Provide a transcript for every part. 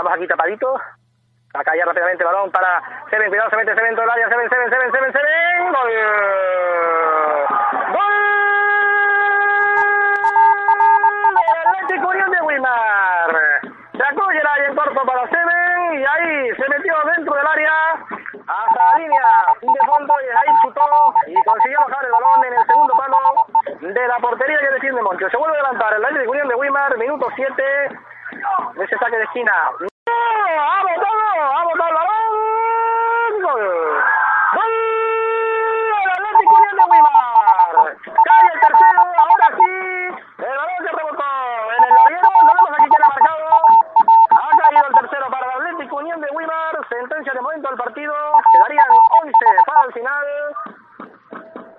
Estamos aquí tapaditos. Acá ya rápidamente balón para Seven. Cuidado, se mete Seven todo el área. Seven, Seven, Seven, Seven, Seven. ¡Gol! ¡Gol! Atlético Unión de Wilmar. Sacó Gerard en corto para Seven y ahí se metió dentro del área hasta la línea de fondo y ahí chutó y consiguió bajar el balón en el segundo palo de la portería que defiende Moncho. Se vuelve a levantar el Atlético Unión de Wilmar, minuto 7 de ese saque de esquina. ¡Ha botado! ¡Ha botado el balón! ¡Gol! ¡Gol! El Atlético Unión de Wilmar. Cae el tercero, ahora sí. El balón se rebotó en el larguero. No vemos aquí quién ha marcado. Ha caído el tercero para el Atlético Unión de Wilmar. Sentencia de momento al partido. Quedarían 11 para el final.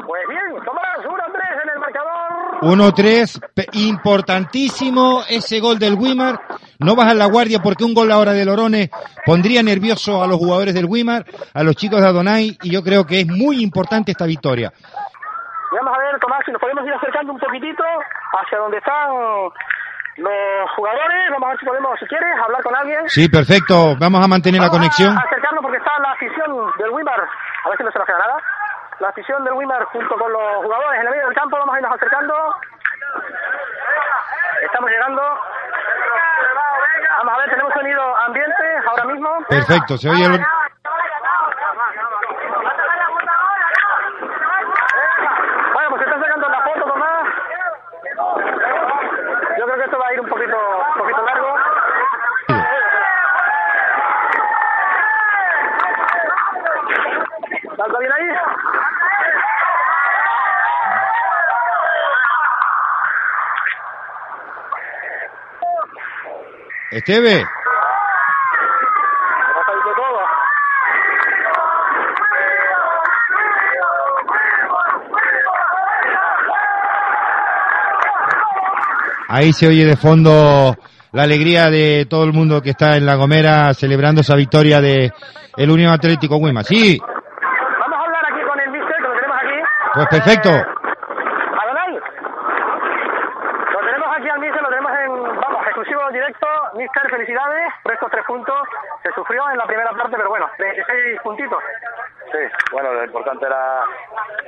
Pues bien, Tomás, 1-3 en el marcador. 1-3, pe- importantísimo ese gol del Wimar. No bajan la guardia porque un gol ahora de Lorones pondría nervioso a los jugadores del Wimar, a los chicos de Adonai, y yo creo que es muy importante esta victoria. Vamos a ver, Tomás, si nos podemos ir acercando un poquitito hacia donde están los jugadores. Vamos a ver si podemos, si quieres, hablar con alguien. Sí, perfecto, vamos a mantener la Vamos conexión. A acercarnos porque está la afición del Wimar. A ver si no se nos queda nada. La afición del Wimar junto con los jugadores en el medio del campo. Vamos a irnos acercando. Estamos llegando. Vamos a ver, tenemos sonido ambiente ahora mismo. Perfecto, se oye el... Bueno, pues se está sacando la foto, Tomás. Yo creo que esto va a ir un poquito, un poquito largo. ¿Está bien ahí? Esteve, ¿Me pasa ahí se oye de fondo la alegría de todo el mundo que está en La Gomera celebrando esa victoria de el Unión Atlético Wimar. Sí, Vamos a hablar aquí con el mister, que lo tenemos aquí. pues perfecto. Adonai. Lo tenemos aquí al mister, lo tenemos en, vamos, exclusivo directo. Mister, felicidades por estos tres puntos. Se sufrió en la primera parte, pero bueno, 26 puntitos. Sí, bueno, lo importante era,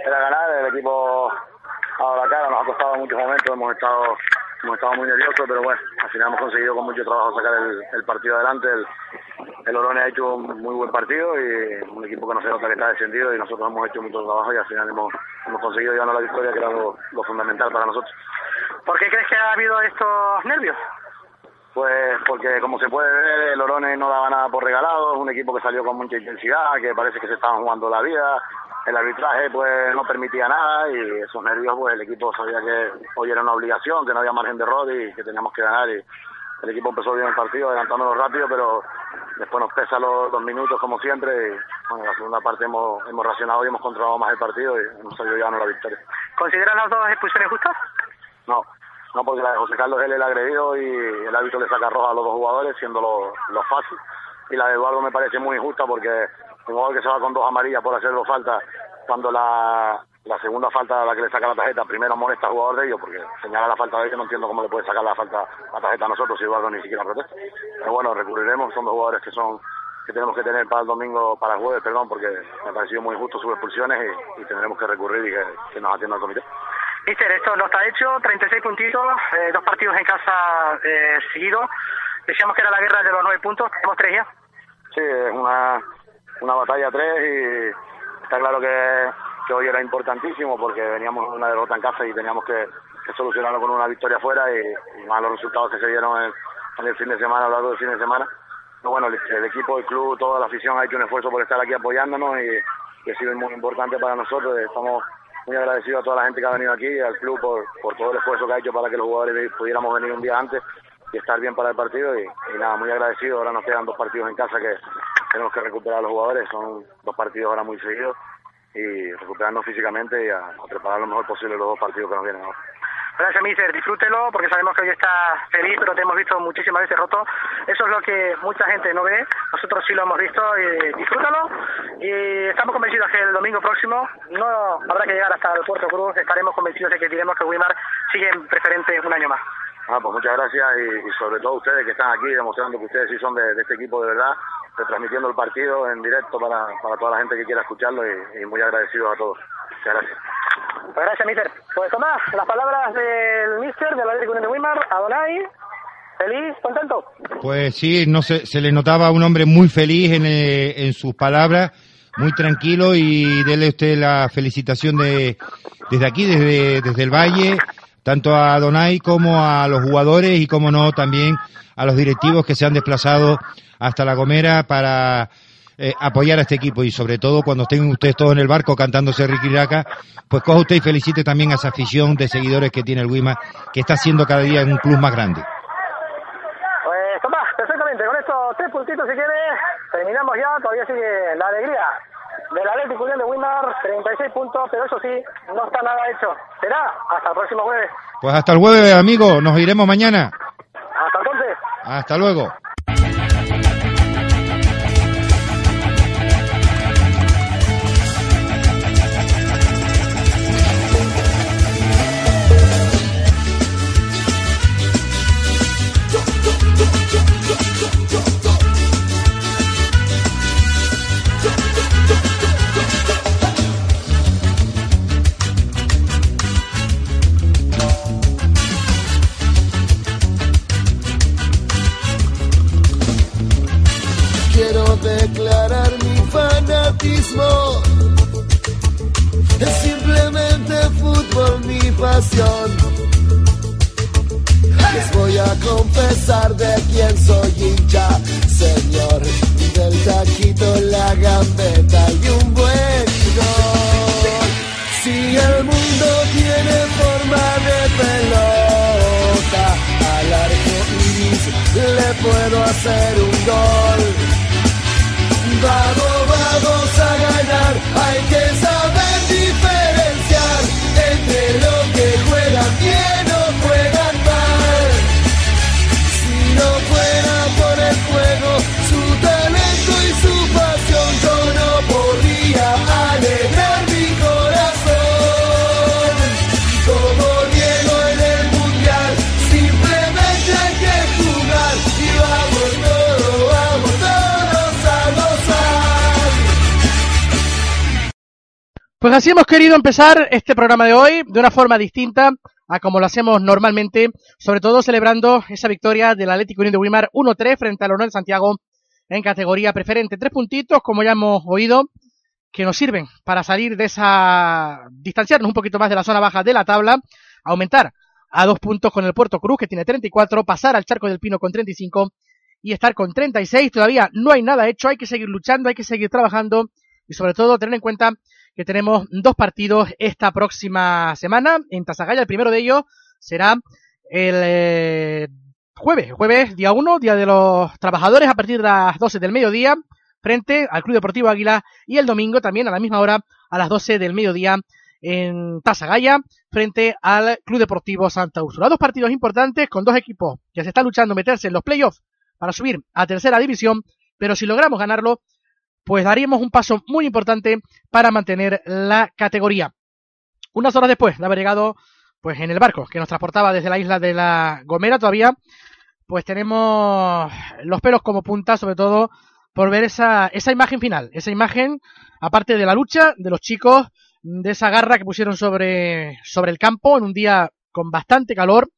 era ganar, el equipo ha dado la cara, nos ha costado muchos momentos, hemos estado estado muy nerviosos, pero bueno, al final hemos conseguido con mucho trabajo sacar el, el partido adelante. El, el Orones ha hecho un muy buen partido y un equipo que no se nota que está descendido y nosotros hemos hecho mucho trabajo y al final hemos, hemos conseguido llevarnos la victoria, que era lo, lo fundamental para nosotros. ¿Por qué crees que ha habido estos nervios? Pues porque como se puede ver, el Orones no daba nada por regalado, es un equipo que salió con mucha intensidad, que parece que se estaban jugando la vida, el arbitraje pues no permitía nada y esos nervios pues el equipo sabía que hoy era una obligación, que no había margen de error y que teníamos que ganar y el equipo empezó bien el partido, adelantándonos rápido, pero después nos pesa los dos minutos como siempre y bueno, en la segunda parte hemos, hemos racionado y hemos controlado más el partido y hemos salido llevando la victoria. ¿Consideran las dos expulsiones justas? No, no porque la de José Carlos es el agredido y el árbitro le saca roja a los dos jugadores, siendo lo, lo fácil. Y la de Eduardo me parece muy injusta porque un jugador que se va con dos amarillas por hacer dos faltas, cuando la, la segunda falta a la que le saca la tarjeta, primero molesta al jugador de ellos porque señala la falta de ellos, no entiendo cómo le puede sacar la falta la tarjeta a nosotros si Eduardo ni siquiera protesta. Pero bueno, recurriremos, son dos jugadores que son que tenemos que tener para el domingo, para el jueves, perdón, porque me ha parecido muy injusto sus expulsiones y, y tendremos que recurrir y que, que nos atienda el comité. Mister, esto no está hecho, 36 puntitos, eh, dos partidos en casa eh, seguidos. Decíamos que era la guerra de los nueve puntos, tenemos tres ya. Sí, es una, una batalla a tres y está claro que, hoy era importantísimo porque veníamos de una derrota en casa y teníamos que, solucionarlo con una victoria afuera y, y más los resultados que se dieron en, el fin de semana, a lo largo del fin de semana. Pero bueno, el, equipo, el club, toda la afición ha hecho un esfuerzo por estar aquí apoyándonos y, y ha sido muy importante para nosotros. Estamos muy agradecidos a toda la gente que ha venido aquí, al club por, por todo el esfuerzo que ha hecho para que los jugadores pudiéramos venir un día antes estar bien para el partido y, nada, muy agradecido. Ahora nos quedan dos partidos en casa que tenemos que recuperar a los jugadores, son dos partidos ahora muy seguidos y recuperarnos físicamente y a, preparar lo mejor posible los dos partidos que nos vienen ahora. Gracias, Mister. Disfrútelo porque sabemos que hoy está feliz, pero te hemos visto muchísimas veces roto. Eso es lo que mucha gente no ve. Nosotros sí lo hemos visto. Y disfrútalo. Y estamos convencidos que el domingo próximo no habrá que llegar hasta el Puerto Cruz. Estaremos convencidos de que diremos que Wimar sigue en preferente un año más. Ah, pues muchas gracias y, sobre todo ustedes que están aquí demostrando que ustedes sí son de, este equipo de verdad, transmitiendo el partido en directo para, para toda la gente que quiera escucharlo y, muy agradecidos a todos. Muchas gracias. Pues gracias, Mister. Pues Tomás, las palabras del Mister de la Atlético de Wimar, Adonai, feliz, contento. Pues sí, no se, se le notaba un hombre muy feliz en, eh, en sus palabras, muy tranquilo y dele usted la felicitación de desde aquí, desde, desde el Valle tanto a Donay como a los jugadores y como no también a los directivos que se han desplazado hasta La Gomera para eh, apoyar a este equipo. Y sobre todo cuando estén ustedes todos en el barco cantándose Ricky pues coja usted y felicite también a esa afición de seguidores que tiene el Wima, que está siendo cada día un club más grande. Pues Tomás, perfectamente, con estos tres puntitos si quiere, terminamos ya, todavía sigue la alegría del Atlético Unión de Wimar, 36 puntos, pero eso sí, no está nada hecho. Será hasta el próximo jueves. Pues hasta el jueves, amigo, nos iremos mañana. Hasta entonces. Hasta luego. Es simplemente fútbol mi pasión. Les voy a confesar de quién soy hincha, señor. Del taquito, la gambeta y un buen gol. Si el mundo tiene forma de pelota, al arco iris le puedo hacer un gol. Vamos, vamos a ganar, hay que saber Pues así hemos querido empezar este programa de hoy de una forma distinta a como lo hacemos normalmente, sobre todo celebrando esa victoria del Atlético Unión de Wimar 1-3 frente al Honor de Santiago en categoría preferente. Tres puntitos, como ya hemos oído, que nos sirven para salir de esa, distanciarnos un poquito más de la zona baja de la tabla, aumentar a dos puntos con el Puerto Cruz, que tiene 34, pasar al Charco del Pino con 35 y estar con 36. Todavía no hay nada hecho, hay que seguir luchando, hay que seguir trabajando y sobre todo tener en cuenta que tenemos dos partidos esta próxima semana en Tasagaya. El primero de ellos será el eh, jueves, jueves día 1, día de los trabajadores a partir de las 12 del mediodía frente al Club Deportivo Águila y el domingo también a la misma hora a las 12 del mediodía en Tasagaya frente al Club Deportivo Santa Úrsula. Dos partidos importantes con dos equipos que se están luchando meterse en los playoffs para subir a tercera división, pero si logramos ganarlo, pues daríamos un paso muy importante para mantener la categoría. Unas horas después de haber llegado pues en el barco que nos transportaba desde la isla de la Gomera todavía, pues tenemos los pelos como punta, sobre todo por ver esa, esa imagen final, esa imagen, aparte de la lucha de los chicos, de esa garra que pusieron sobre, sobre el campo en un día con bastante calor.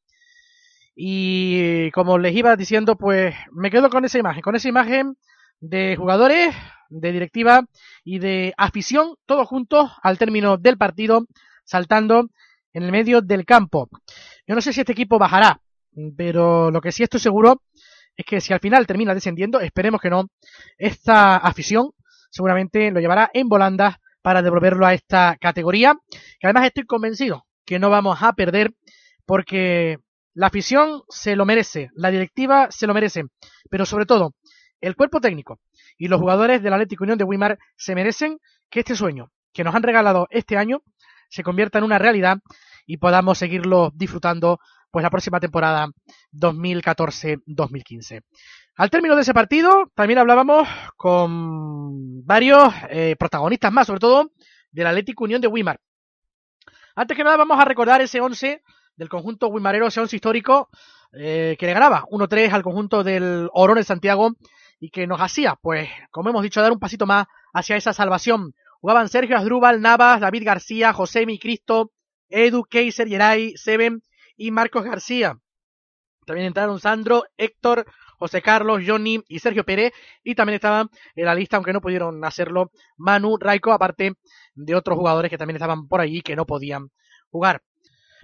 Y como les iba diciendo, pues me quedo con esa imagen, con esa imagen de jugadores, de directiva y de afición, todos juntos al término del partido, saltando en el medio del campo. Yo no sé si este equipo bajará, pero lo que sí estoy seguro es que si al final termina descendiendo, esperemos que no, esta afición seguramente lo llevará en volandas para devolverlo a esta categoría, que además estoy convencido que no vamos a perder porque La afición se lo merece, la directiva se lo merece, pero sobre todo, el cuerpo técnico y los jugadores del Atlético Unión de Weimar se merecen que este sueño que nos han regalado este año se convierta en una realidad y podamos seguirlo disfrutando pues la próxima temporada 2014-2015. Al término de ese partido también hablábamos con varios eh, protagonistas más, sobre todo del Atlético Unión de Weimar. Antes que nada vamos a recordar ese 11 del conjunto Wimarero, ese 11 histórico eh, que le ganaba 1-3 al conjunto del Orón de Santiago y que nos hacía, pues, como hemos dicho, dar un pasito más hacia esa salvación. Jugaban Sergio Asdrúbal, Navas, David García, José Mi Cristo, Edu, Keiser, Yeray, Seven y Marcos García. También entraron Sandro, Héctor, José Carlos, Johnny y Sergio Pérez. Y también estaban en la lista, aunque no pudieron hacerlo, Manu, Raico, aparte de otros jugadores que también estaban por allí que no podían jugar.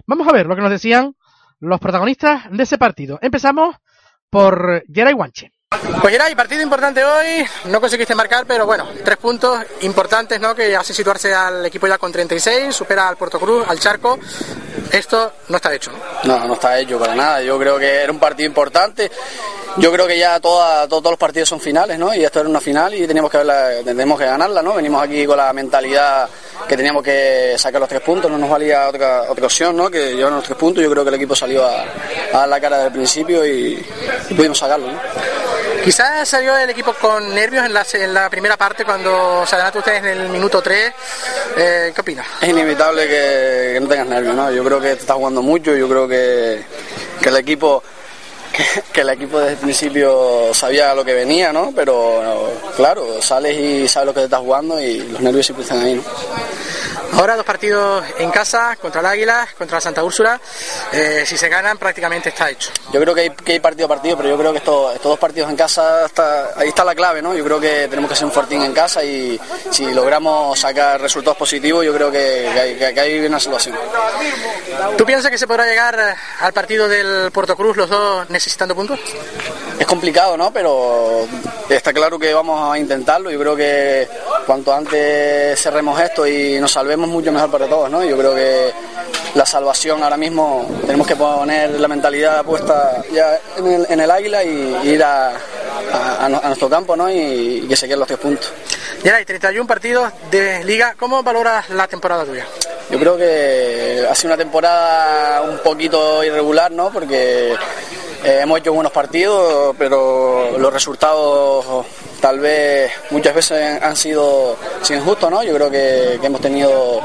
Vamos a ver lo que nos decían los protagonistas de ese partido. Empezamos por Yeray Guanche. Pues Geray, partido importante hoy, no conseguiste marcar, pero bueno, tres puntos importantes, ¿no? Que hace situarse al equipo ya con 36, supera al Puerto Cruz, al Charco. Esto no está hecho, ¿no? No, está hecho para nada. Yo creo que era un partido importante. Yo creo que ya todos los partidos son finales, ¿no? Y esto era una final y teníamos que, verla, tenemos que ganarla, ¿no? Venimos aquí con la mentalidad que teníamos que sacar los tres puntos, no nos valía otra, otra opción, ¿no? Que llevaron los tres puntos. Yo creo que el equipo salió a, a dar la cara desde el principio y, y pudimos sacarlo, ¿no? Quizás salió el equipo con nervios en la, en la primera parte cuando se adelantó ustedes en el minuto 3. Eh, ¿Qué opinas? Es inevitable que, que, no tengas nervios, ¿no? Yo creo que te estás jugando mucho, yo creo que, que el equipo que, que, el equipo desde el principio sabía lo que venía, ¿no? Pero claro, sales y sabes lo que te estás jugando y los nervios siempre están ahí, ¿no? Ahora dos partidos en casa, contra el Águila, contra la Santa Úrsula. Eh, si se ganan, prácticamente está hecho. Yo creo que hay, que hay partido a partido, pero yo creo que estos, estos dos partidos en casa, está, ahí está la clave, ¿no? Yo creo que tenemos que ser un fortín en casa y si logramos sacar resultados positivos, yo creo que, que, hay, que, que hay una situación. ¿Tú piensas que se podrá llegar al partido del Puerto Cruz los dos necesitando puntos? Es complicado, ¿no? Pero está claro que vamos a intentarlo. Yo creo que cuanto antes cerremos esto y nos salvemos, mucho mejor para todos, ¿no? Yo creo que la salvación ahora mismo tenemos que poner la mentalidad puesta ya en el, en el águila y, y ir a, a, a, nuestro campo, ¿no? Y, y, que se queden los tres puntos. Ya hay 31 partidos de liga. ¿Cómo valoras la temporada tuya? Yo creo que ha sido una temporada un poquito irregular, ¿no? Porque eh, hemos hecho buenos partidos, pero los resultados tal vez muchas veces han sido sin justo, ¿no? Yo creo que, que hemos tenido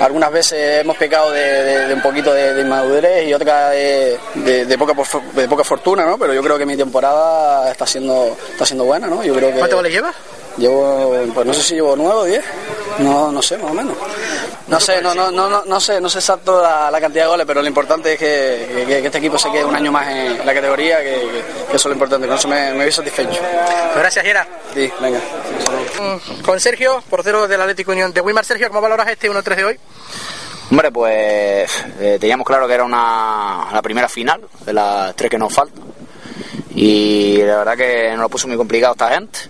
algunas veces hemos pecado de, de, de un poquito de, de, inmadurez y otra de, de, poca, de poca fortuna, ¿no? Pero yo creo que mi temporada está siendo, está siendo buena, ¿no? Yo creo que, ¿Cuánto goles llevas? Llevo, pues no sé si llevo nueve o diez, no, no sé, más o menos. No sé, no, no, no, no sé, no sé exacto la, la cantidad de goles, pero lo importante es que, que, que, este equipo se quede un año más en la categoría, que, que eso es lo importante, con eso me, me voy satisfecho. Gracias, Jera. Sí, venga. Con Sergio, portero del Atlético Unión de Wimar. Sergio, ¿cómo valoras este 1-3 de hoy? Hombre, pues eh, teníamos claro que era una, la primera final de las tres que nos faltan. Y la verdad que nos lo puso muy complicado esta gente.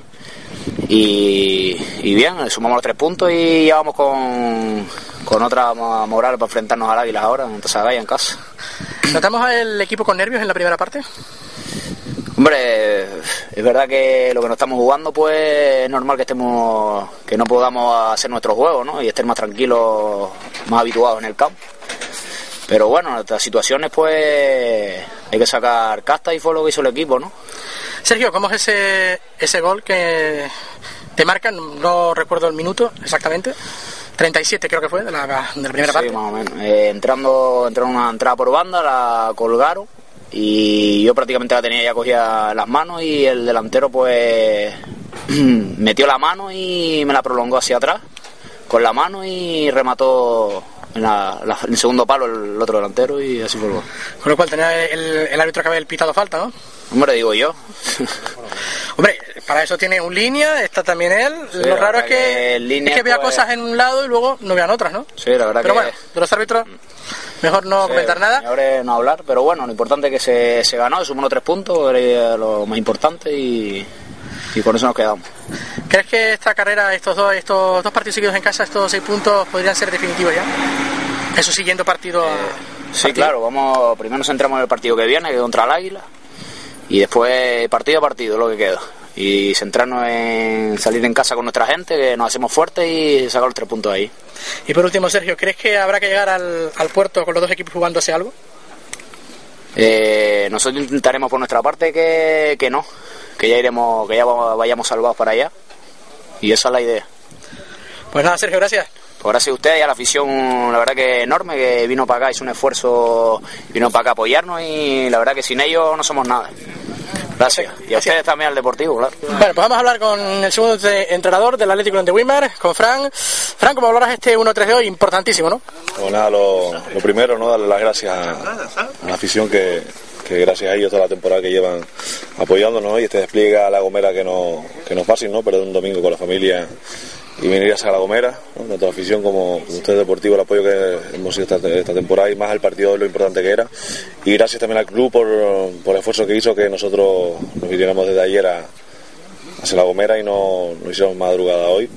Y, y, bien, sumamos los tres puntos y ya vamos con, con otra moral para enfrentarnos al Águila ahora, entonces vaya en casa. ¿Notamos al equipo con nervios en la primera parte? Hombre, es verdad que lo que nos estamos jugando, pues es normal que estemos, que no podamos hacer nuestro juego, ¿no? Y estén más tranquilos, más habituados en el campo. Pero bueno, en estas situaciones, pues hay que sacar casta y fue lo que hizo el equipo, ¿no? Sergio, ¿cómo es ese, ese gol que te marcan? No recuerdo el minuto exactamente. 37 creo que fue de la, de la primera sí, parte. más o menos. Eh, entrando, entraron una entrada por banda, la colgaron y yo prácticamente la tenía ya cogida en las manos y el delantero pues metió la mano y me la prolongó hacia atrás con la mano y remató en, la, la, en el segundo palo el, el, otro delantero y así fue el gol. Con lo cual tenía el, el árbitro que había pitado falta, ¿no? Hombre, digo yo. Hombre, para eso tiene un línea, está también él. Sí, Lo raro es que, línea, es que vea pues... cosas en un lado y luego no vean otras, ¿no? Sí, la verdad Pero que... bueno, de los árbitros, mejor no sí, comentar nada. Ahora no hablar, pero bueno, lo importante es que se, se ganó, sumó tres puntos, era lo más importante y, y con eso nos quedamos. ¿Crees que esta carrera, estos dos, estos dos partidos seguidos en casa, estos seis puntos, podrían ser definitivos ya? En su siguiente partido. Eh Sí, claro, vamos, primero nos centramos en el partido que viene, que contra el Águila, y después partido a partido lo que queda. Y centrarnos en salir en casa con nuestra gente, que nos hacemos fuertes y sacar los tres puntos ahí. Y por último, Sergio, ¿crees que habrá que llegar al, al puerto con los dos equipos jugándose algo? Eh, nosotros intentaremos por nuestra parte que, que no, que ya iremos, que ya vayamos salvados para allá. Y esa es la idea. Pues nada, Sergio, gracias. Pues gracias a ustedes y a la afición, la verdad que enorme, que vino para acá, hizo un esfuerzo, vino para acá a apoyarnos y la verdad que sin ellos no somos nada. Gracias. Y a ustedes también al Deportivo, claro. Bueno, pues vamos a hablar con el segundo entrenador del Atlético de Wimar, con Fran. Fran, como hablarás este 1-3 de hoy, importantísimo, ¿no? Pues nada, lo, lo primero, ¿no? Darle las gracias a, a la afición que, que gracias a ellos toda la temporada que llevan apoyándonos y este despliegue a la Gomera que no, que no es fácil, ¿no? Perder un domingo con la familia y venir a La Gomera, ¿no? tanto la afición como ustedes deportivo, el apoyo que hemos hecho esta, esta, temporada y más el partido de lo importante que era. Y gracias también al club por, por el esfuerzo que hizo que nosotros nos viniéramos desde ayer a, a La Gomera y no, no hicimos madrugada hoy.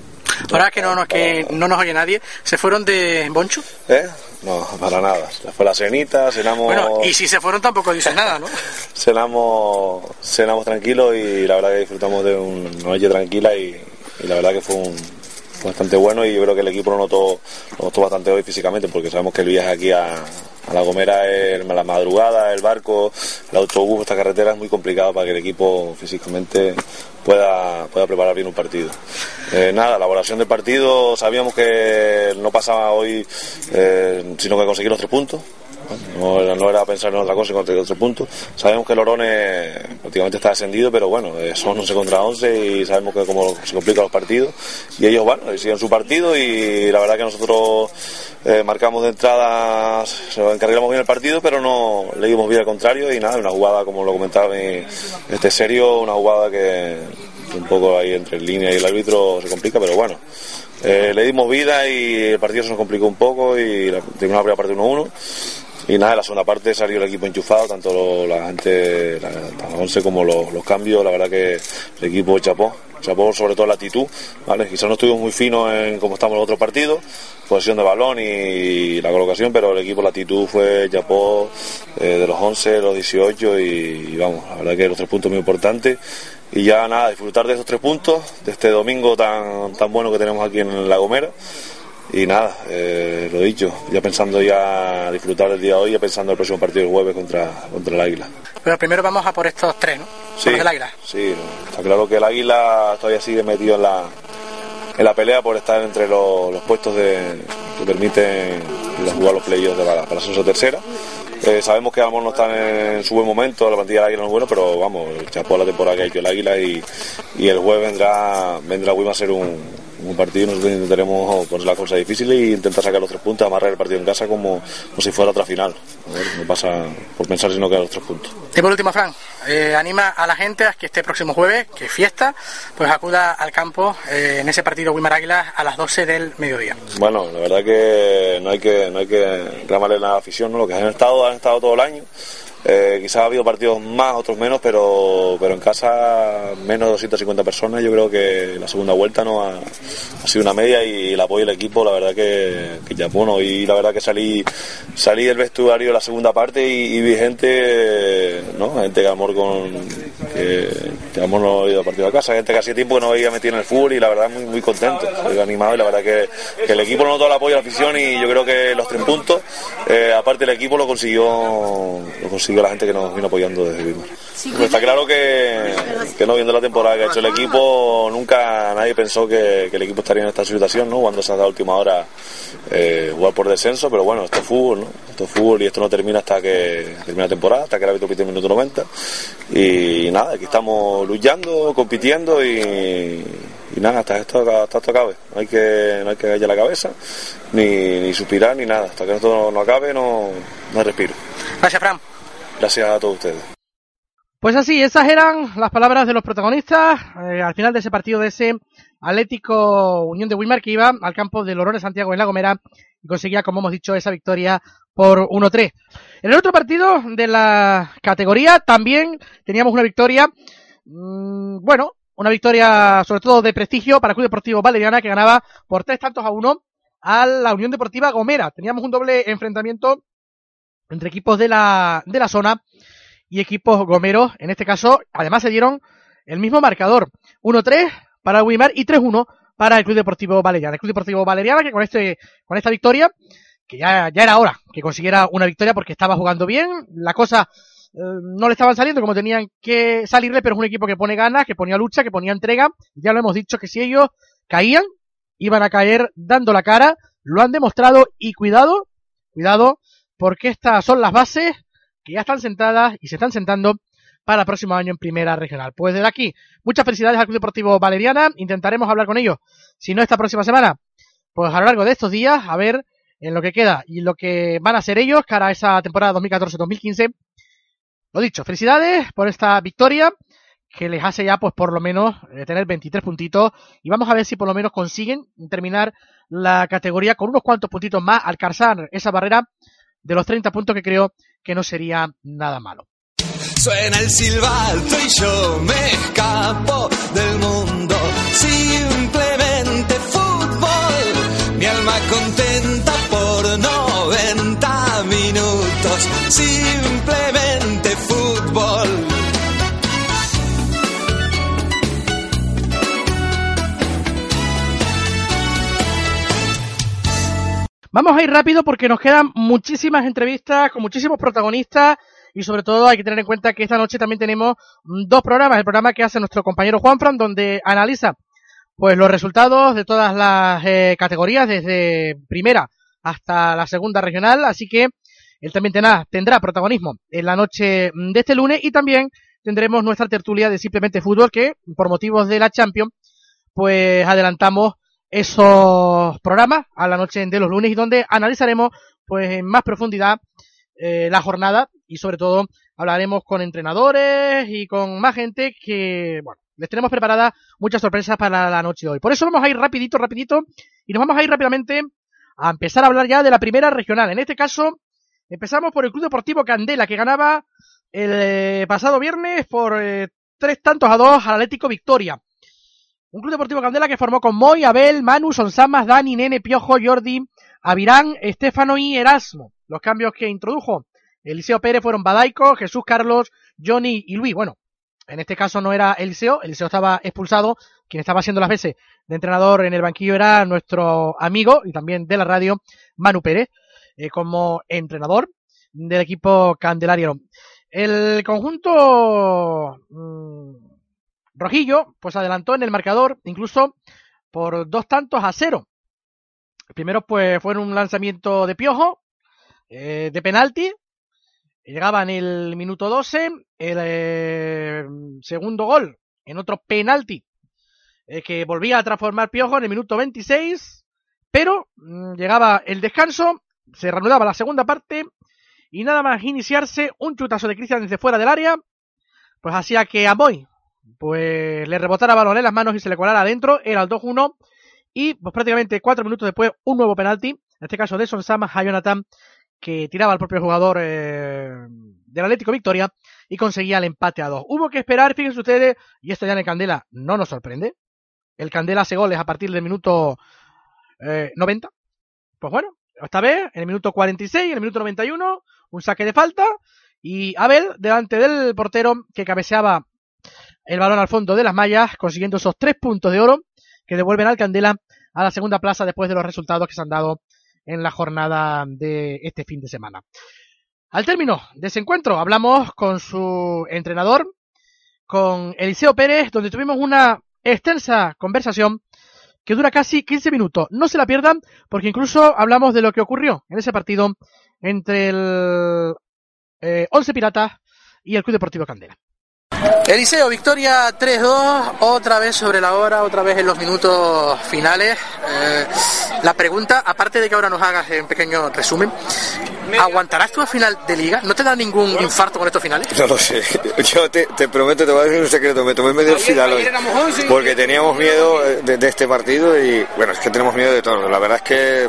Ahora que no, nos, que no nos oye nadie, ¿se fueron de Boncho? ¿Eh? No, para nada. Fue la cenita, cenamos. Bueno, y si se fueron tampoco dicen nada, ¿no? cenamos, cenamos tranquilos y la verdad que disfrutamos de una noche tranquila y, y la verdad que fue un, bastante bueno y yo creo que el equipo lo notó, lo notó bastante hoy físicamente porque sabemos que el viaje aquí a, a La Gomera es la madrugada, el barco, el autobús, esta carretera es muy complicado para que el equipo físicamente pueda, pueda preparar bien un partido. Eh, nada, la elaboración del partido, sabíamos que no pasaba hoy eh, sino que conseguir los tres puntos. No era, pensar en otra cosa y conseguir otro punto. Sabemos que Lorone prácticamente está descendido, pero bueno, eh, son 11 contra 11 y sabemos que cómo se complican los partidos. Y ellos, bueno, siguen su partido y la verdad que nosotros eh, marcamos de entrada, encargamos bien el partido, pero no le dimos bien al contrario y nada, una jugada, como lo comentaba este serio, una jugada que un poco ahí entre línea y el árbitro se complica, pero bueno. Eh, le dimos vida y el partido se nos complicó un poco y la, terminó la primera parte 1-1 y nada, la segunda parte salió el equipo enchufado, tanto lo, la gente, la, la 11 como los, los, cambios, la verdad que el equipo chapó, chapó sobre todo la actitud, ¿vale? Quizás no estuvimos muy finos en cómo estamos en los otros partidos, posesión de balón y la colocación, pero el equipo, la actitud fue chapó eh, de los 11, los 18 y, y, vamos, la verdad que los tres puntos muy importantes. Y ya nada, disfrutar de esos tres puntos, de este domingo tan, tan bueno que tenemos aquí en La Gomera y nada, eh, lo dicho, ya pensando ya disfrutar del día de hoy, ya pensando el próximo partido del jueves contra, contra el Águila. Pero primero vamos a por estos tres, ¿no? Sí, el Águila. sí, está claro que el Águila todavía sigue metido en la, en la pelea por estar entre los, los puestos de, que permiten jugar los playoffs de la, para la tercera. Eh, sabemos que Amor no están en su buen momento, la plantilla del Águila no es bueno, pero vamos, chapó la temporada que ha hecho el Águila y, y el jueves vendrá, vendrá Wim a ser un, un partido nosotros intentaremos poner la cosa difícil e intentar sacar los tres puntos, amarrar el partido en casa como, como si fuera otra final. A ver, no pasa por pensar sino que a los tres puntos. Y por último, Fran, eh, anima a la gente a que este próximo jueves, que es fiesta, pues acuda al campo eh, en ese partido Wimar Águila a las 12 del mediodía. Bueno, la verdad que no hay que, no hay que la afición, ¿no? lo que han estado, han estado todo el año. Eh, quizás ha habido partidos más, otros menos, pero, pero en casa menos de 250 personas. Yo creo que la segunda vuelta no ha, sido una media y el apoyo del equipo, la verdad que, ya bueno. Y la verdad que salí, salí del vestuario la segunda parte y, vi gente, ¿no? gente que amor con que, que no ha ido a partido a casa, gente que hacía tiempo que no había metido en el fútbol y la verdad muy, muy contento, animado y la verdad que, el equipo no notó el apoyo de la afición y yo creo que los tres puntos, eh, aparte el equipo lo consiguió la gente que nos vino apoyando desde. Pues está claro que, que, no viendo la temporada que ha hecho el equipo, nunca nadie pensó que, que el equipo estaría en esta situación, ¿no? Cuando se ha dado última hora eh, jugar por descenso, pero bueno, esto es fútbol, ¿no? Esto es fútbol y esto no termina hasta que termina la temporada, hasta que el árbitro pite el minuto 90. Y nada, aquí estamos luchando, compitiendo y, y nada, hasta esto, hasta esto acabe. No hay que, no hay que callar la cabeza, ni, ni suspirar, ni nada. Hasta que esto no, no acabe, no, no respiro. Gracias, Fran. Gracias a todos ustedes. Pues así, esas eran las palabras de los protagonistas eh, al final de ese partido de ese Atlético Unión de Wilmar que iba al campo de Lorón de Santiago en La Gomera y conseguía, como hemos dicho, esa victoria por 1-3. En el otro partido de la categoría también teníamos una victoria, mmm, bueno, una victoria sobre todo de prestigio para el Club Deportivo Valeriana que ganaba por tres tantos a uno a la Unión Deportiva Gomera. Teníamos un doble enfrentamiento entre equipos de la, de la zona y equipos gomeros. En este caso, además se dieron el mismo marcador. 1-3 para el Wimar y 3-1 para el Club Deportivo Valeriana. El Club Deportivo Valeriana que con este, con esta victoria, que ya, ya era hora que consiguiera una victoria porque estaba jugando bien, la cosa eh, no le estaban saliendo como tenían que salirle, pero es un equipo que pone ganas, que ponía lucha, que ponía entrega. Ya lo hemos dicho que si ellos caían, iban a caer dando la cara, lo han demostrado y cuidado, cuidado, porque estas son las bases que ya están sentadas y se están sentando para el próximo año en Primera Regional. Pues desde aquí, muchas felicidades al Club Deportivo Valeriana, intentaremos hablar con ellos, si no esta próxima semana, pues a lo largo de estos días, a ver en lo que queda y lo que van a ser ellos cara a esa temporada 2014-2015. Lo dicho, felicidades por esta victoria que les hace ya pues por lo menos eh, tener 23 puntitos y vamos a ver si por lo menos consiguen terminar la categoría con unos cuantos puntitos más, alcanzar esa barrera de los 30 puntos que creo que no sería nada malo. Suena el silbato y yo me escapo del mundo. Simplemente fútbol, mi alma contenta por 90 minutos. Simplemente fútbol. Vamos a ir rápido porque nos quedan muchísimas entrevistas con muchísimos protagonistas y sobre todo hay que tener en cuenta que esta noche también tenemos dos programas. El programa que hace nuestro compañero Juanfran donde analiza pues los resultados de todas las eh, categorías desde primera hasta la segunda regional. Así que él también tendrá, tendrá protagonismo en la noche de este lunes y también tendremos nuestra tertulia de simplemente fútbol que por motivos de la Champions pues adelantamos esos programas a la noche de los lunes y donde analizaremos pues en más profundidad eh, la jornada y sobre todo hablaremos con entrenadores y con más gente que, bueno, les tenemos preparadas muchas sorpresas para la noche de hoy. Por eso vamos a ir rapidito, rapidito y nos vamos a ir rápidamente a empezar a hablar ya de la primera regional. En este caso, empezamos por el Club Deportivo Candela que ganaba el eh, pasado viernes por eh, tres tantos a dos al Atlético Victoria. Un Club Deportivo Candela que formó con Moy, Abel, Manu, Sonsamas, Dani, Nene, Piojo, Jordi, Avirán, Estefano y Erasmo. Los cambios que introdujo Eliseo Pérez fueron Badaico, Jesús Carlos, Johnny y Luis. Bueno, en este caso no era Eliseo, Eliseo estaba expulsado. Quien estaba haciendo las veces de entrenador en el banquillo era nuestro amigo y también de la radio, Manu Pérez, eh, como entrenador del equipo Candelario. El conjunto mmm, Rojillo, pues adelantó en el marcador, incluso por dos tantos a cero. Primero, pues, fue un lanzamiento de piojo, eh, de penalti. Llegaba en el minuto 12. El eh, segundo gol en otro penalti eh, que volvía a transformar piojo en el minuto 26. Pero mmm, llegaba el descanso, se reanudaba la segunda parte y nada más iniciarse un chutazo de Cristian desde fuera del área, pues hacía que Amoy pues le rebotara balón en las manos y se le colara adentro, era el 2-1 y pues prácticamente cuatro minutos después un nuevo penalti, en este caso de Sonsama a Jonathan que tiraba al propio jugador eh, del Atlético Victoria y conseguía el empate a dos. Hubo que esperar, fíjense ustedes, y esto ya en el Candela no nos sorprende, el Candela hace goles a partir del minuto eh, 90, pues bueno, esta vez en el minuto 46, en el minuto 91, un saque de falta y Abel delante del portero que cabeceaba el balón al fondo de las mallas, consiguiendo esos tres puntos de oro que devuelven al Candela a la segunda plaza después de los resultados que se han dado en la jornada de este fin de semana. Al término de ese encuentro hablamos con su entrenador, con Eliseo Pérez, donde tuvimos una extensa conversación que dura casi 15 minutos. No se la pierdan porque incluso hablamos de lo que ocurrió en ese partido entre el eh, Once Piratas y el Club Deportivo Candela. Eliseo, victoria 3-2, otra vez sobre la hora, otra vez en los minutos finales. Eh, la pregunta, aparte de que ahora nos hagas un pequeño resumen, ¿aguantarás tú a final de liga? ¿No te da ningún infarto con estos finales? No lo sé. Yo te, te prometo, te voy a decir un secreto. Me tomé medio final hoy porque teníamos miedo de, de, este partido y bueno, es que tenemos miedo de todo. La verdad es que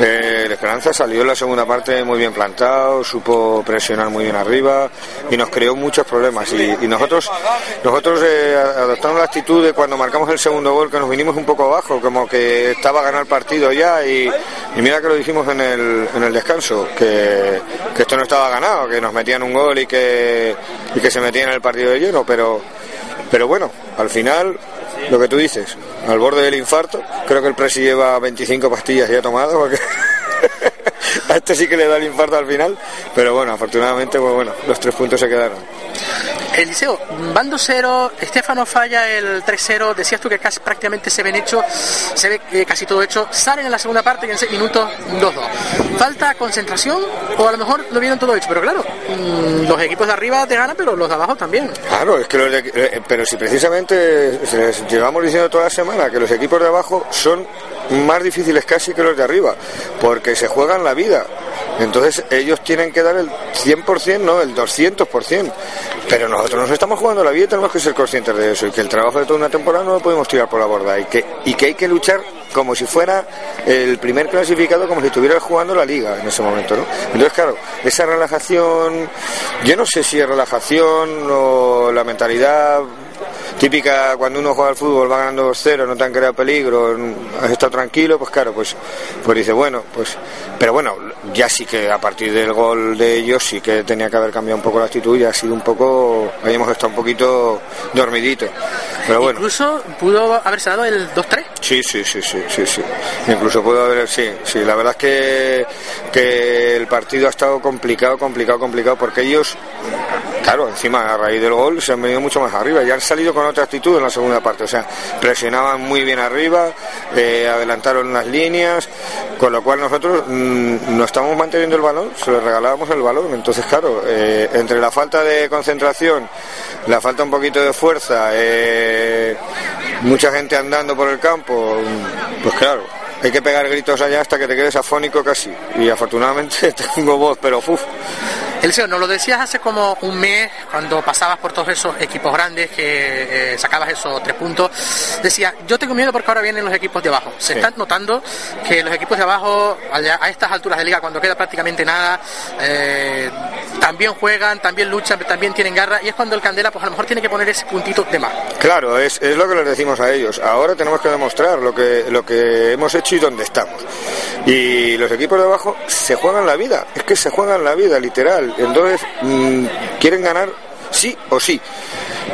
eh, el Esperanza salió en la segunda parte muy bien plantado, supo presionar muy bien arriba y nos creó muchos problemas. Y, y nosotros nosotros eh, adoptamos la actitud de cuando marcamos el segundo gol que nos vinimos un poco abajo, como que estaba a ganar el partido ya y, mira que lo dijimos en el, en el descanso. que, que esto no estaba ganado, que nos metían un gol y que, y que se metían en el partido de lleno, pero, pero bueno, al final, lo que tú dices, al borde del infarto, creo que el Presi lleva 25 pastillas ya tomadas, porque a este sí que le da el infarto al final, pero bueno, afortunadamente, pues bueno, los tres puntos se quedaron. Eliseo, bando cero, Estefano falla el 3-0, decías tú que casi prácticamente se ven hecho, se ve eh, casi todo hecho, salen en la segunda parte y en 6 minutos 2-2. ¿Falta concentración o a lo mejor lo vieron todo hecho? Pero claro, mm, los equipos de arriba te ganan, pero los de abajo también. Claro, es que los de- eh, pero si precisamente se les llevamos diciendo toda la semana que los equipos de abajo son más difíciles casi que los de arriba, porque se juegan la vida. Entonces ellos tienen que dar el 100%, no, el 200%. Pero nosotros nos estamos jugando la vida y tenemos que ser conscientes de eso y que el trabajo de toda una temporada no lo podemos tirar por la borda y que, y que hay que luchar como si fuera el primer clasificado, como si estuviera jugando la liga en ese momento, ¿no? Entonces, claro, esa relajación, yo no sé si es relajación o la mentalidad típica cuando uno juega al fútbol va ganando 2-0, no te han creado peligro, has estado tranquilo, pues claro, pues, pues dice, bueno, pues, pero bueno, ya sí que a partir del gol de ellos sí que tenía que haber cambiado un poco la actitud y ha sido un poco, habíamos estado un poquito dormidito, pero bueno. Incluso pudo haberse dado el 2-3. Sí, sí, sí, sí, sí, sí. Incluso puedo haber, sí, sí. La verdad es que, que el partido ha estado complicado, complicado, complicado, porque ellos, claro, encima a raíz del gol se han venido mucho más arriba y han salido con otra actitud en la segunda parte. O sea, presionaban muy bien arriba, eh, adelantaron las líneas, con lo cual nosotros mm, no estamos manteniendo el balón, se les regalábamos el balón. Entonces, claro, eh, entre la falta de concentración, la falta un poquito de fuerza, eh, mucha gente andando por el campo, pues claro, hay que pegar gritos allá hasta que te quedes afónico casi. Y afortunadamente tengo voz, pero uff. Eliseo, nos lo decías hace como un mes, cuando pasabas por todos esos equipos grandes que eh, sacabas esos tres puntos. Decía, yo tengo miedo porque ahora vienen los equipos de abajo. Se Sí. están notando que los equipos de abajo, allá- a estas alturas de liga, cuando queda prácticamente nada, eh, también juegan, también luchan, también tienen garra. Y es cuando el Candela, pues a lo mejor tiene que poner ese puntito de más. Claro, es, es lo que les decimos a ellos. Ahora tenemos que demostrar lo que, lo que hemos hecho y dónde estamos. Y los equipos de abajo se juegan la vida, es que se juegan la vida, literal. Entonces, mm, quieren ganar sí o sí.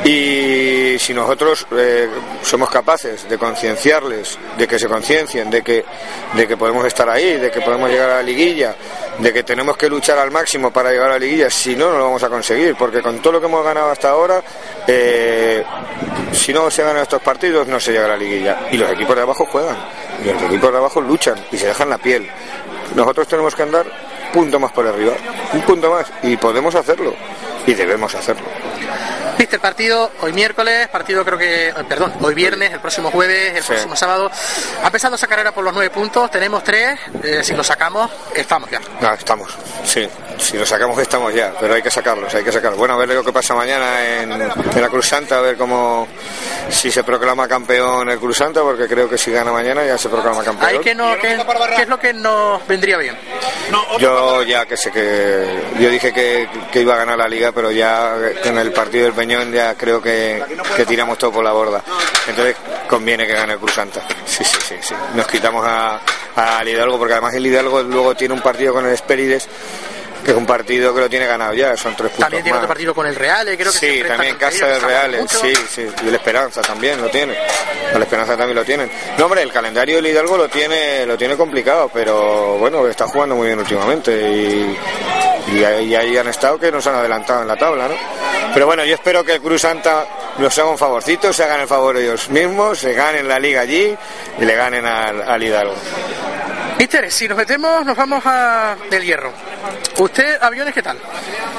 Y si nosotros eh, somos capaces de concienciarles, de que se conciencien, de que, de que podemos estar ahí, de que podemos llegar a la liguilla, de que tenemos que luchar al máximo para llegar a la liguilla, si no, no lo vamos a conseguir, porque con todo lo que hemos ganado hasta ahora, eh, si no se ganan estos partidos, no se llega a la liguilla. Y los equipos de abajo juegan, y los equipos de abajo luchan y se dejan la piel. Nosotros tenemos que andar punto más por arriba, un punto más, y podemos hacerlo, y debemos hacerlo. Viste el partido hoy miércoles, partido creo que, eh, perdón, hoy viernes, el próximo jueves, el Sí. próximo sábado. Ha empezado esa carrera por los nueve puntos, tenemos tres, eh, si lo sacamos, estamos ya. Ah, estamos, sí. Si lo sacamos estamos ya, pero hay que sacarlos, hay que sacarlos. Bueno, a ver lo que pasa mañana en, en la Cruz Santa, a ver cómo si se proclama campeón el Cruz Santa, porque creo que si gana mañana ya se proclama campeón. Que no, ¿Qué es lo que nos vendría bien? Yo ya que sé que yo dije que, que iba a ganar la liga, pero ya con el partido del Peñón ya creo que, que tiramos todo por la borda. Entonces conviene que gane el Cruz Santa. Sí, sí, sí, sí. Nos quitamos a, al Hidalgo, porque además el Hidalgo luego tiene un partido con el Espérides, que es un partido que lo tiene ganado ya, son tres puntos También tiene más. otro partido con el Real, eh, creo que Sí, también Casa del Real, sí, sí, y el Esperanza también lo tiene. El Esperanza también lo tienen. No, hombre, el calendario del Hidalgo lo tiene, lo tiene complicado, pero bueno, está jugando muy bien últimamente y, y ahí, y ahí han estado que nos han adelantado en la tabla, ¿no? Pero bueno, yo espero que el Cruz Santa nos haga un favorcito, se hagan el favor ellos mismos, se ganen la liga allí y le ganen al, al Hidalgo. Mister, si nos metemos, nos vamos a del hierro. ¿Usted, aviones, qué tal?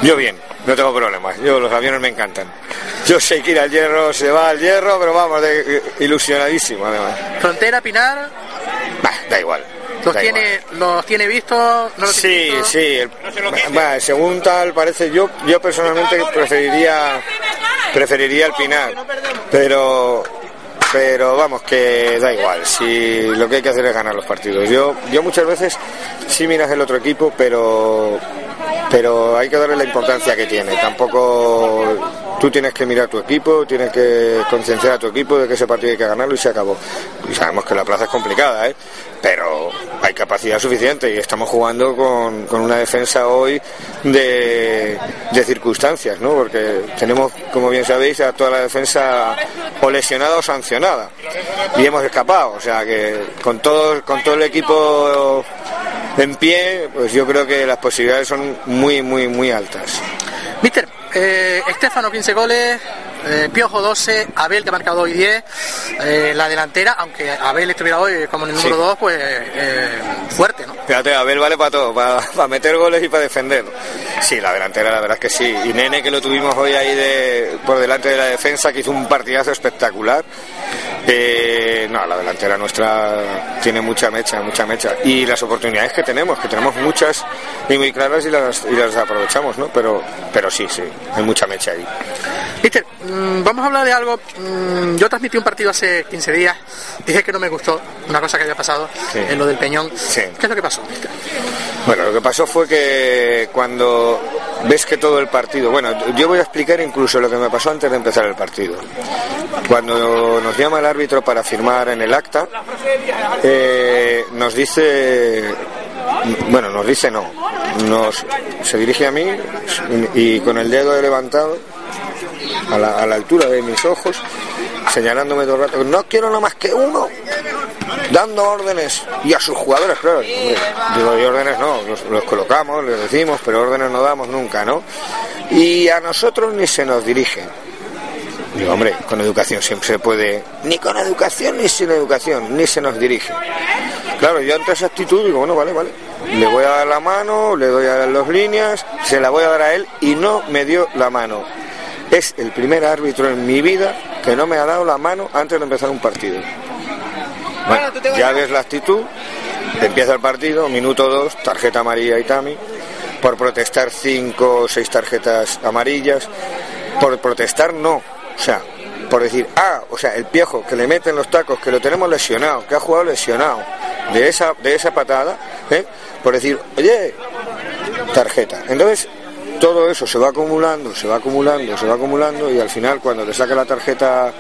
Yo bien, no tengo problemas. Yo los aviones me encantan. Yo sé que ir al hierro, se va al hierro, pero vamos, de, ilusionadísimo además. Frontera, Pinar, Bah, da igual. los da tiene, los tiene vistos, no Sí, vistos? sí. el- bah, según tal parece yo, yo personalmente preferiría preferiría el Pinar, pero pero vamos que da igual. Si lo que hay que hacer es ganar los partidos. Yo yo muchas veces sí miras el otro equipo, pero pero hay que darle la importancia que tiene. Tampoco Tú tienes que mirar a tu equipo, tienes que concienciar a tu equipo de que ese partido hay que ganarlo y se acabó. Y sabemos que la plaza es complicada, ¿eh? pero hay capacidad suficiente y estamos jugando con, con una defensa hoy de, de circunstancias, ¿no? porque tenemos, como bien sabéis, a toda la defensa o lesionada o sancionada y hemos escapado. O sea que con todo, con todo el equipo en pie, pues yo creo que las posibilidades son muy, muy, muy altas. Mister, eh, Estefano 15 goles, eh, Piojo 12, Abel que ha marcado hoy 10, eh, la delantera, aunque Abel estuviera hoy como en el número Sí. 2, pues eh, fuerte, ¿no? Fíjate, Abel vale para todo, para, para meter goles y para defender. Sí, la delantera la verdad es que sí. Y Nene que lo tuvimos hoy ahí de, por delante de la defensa, que hizo un partidazo espectacular. Eh, no, la delantera nuestra tiene mucha mecha, mucha mecha. Y las oportunidades que tenemos, que tenemos muchas y muy claras y las, y las aprovechamos, ¿no? Pero, pero sí, sí, hay mucha mecha ahí. Mister, mm, vamos a hablar de algo. mm, yo transmití un partido hace 15 días, dije que no me gustó, una cosa que había pasado, Sí. en lo del Peñón. Sí. ¿Qué es lo que pasó, mister? Bueno, lo que pasó fue que cuando ves que todo el partido, bueno, yo voy a explicar incluso lo que me pasó antes de empezar el partido. Cuando nos llama el árbitro para firmar en el acta, eh, nos dice, bueno, nos dice no, nos se dirige a mí y con el dedo levantado a la, altura de mis ojos, señalándome todo el rato, no quiero nada más que uno, dando órdenes y a sus jugadores, claro, hombre, digo, y órdenes no, los, colocamos, les decimos, pero órdenes no damos nunca, ¿no? Y a nosotros ni se nos dirige. Digo, hombre, con educación siempre se puede, ni con educación ni sin educación, ni se nos dirige. Claro, yo ante esa actitud digo, bueno, vale, vale, le voy a dar la mano, le doy a las líneas, se la voy a dar a él y no me dio la mano. Es el primer árbitro en mi vida que no me ha dado la mano antes de empezar un partido. Bueno, ya ves la actitud, empieza el partido, minuto dos, tarjeta amarilla y Tami, por protestar cinco o seis tarjetas amarillas, por protestar no, o sea, por decir, ah, o sea, el piejo que le meten los tacos, que lo tenemos lesionado, que ha jugado lesionado, de esa, de esa patada, ¿eh? por decir, oye, tarjeta. Entonces, todo eso se va acumulando, se va acumulando, se va acumulando y al final cuando te saca la tarjeta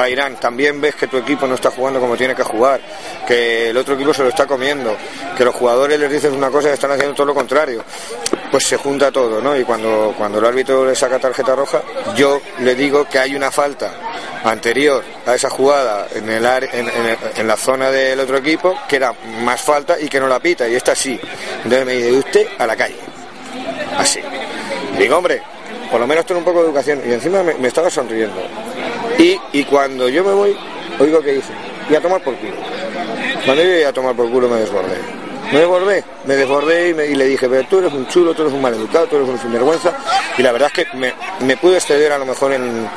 a Irán también ves que tu equipo no está jugando como tiene que jugar, que el otro equipo se lo está comiendo, que los jugadores les dices una cosa y están haciendo todo lo contrario. Pues se junta todo, ¿no? Y cuando, cuando el árbitro le saca tarjeta roja, yo le digo que hay una falta anterior a esa jugada en, el en, la zona del otro equipo que era más falta y que no la pita, y esta sí. Entonces me dice, usted a la calle. Así. Digo, hombre, por lo menos ten un poco de educación. Y encima me estaba sonriendo. Y, y cuando yo me voy, oigo que dice, y a tomar por culo. Cuando yo iba a tomar por culo me desbordé. Me desbordé, me desbordé y, le dije, pero tú eres un chulo, tú eres un maleducado, tú eres un sinvergüenza. Y la verdad es que me, me pude exceder a lo mejor en,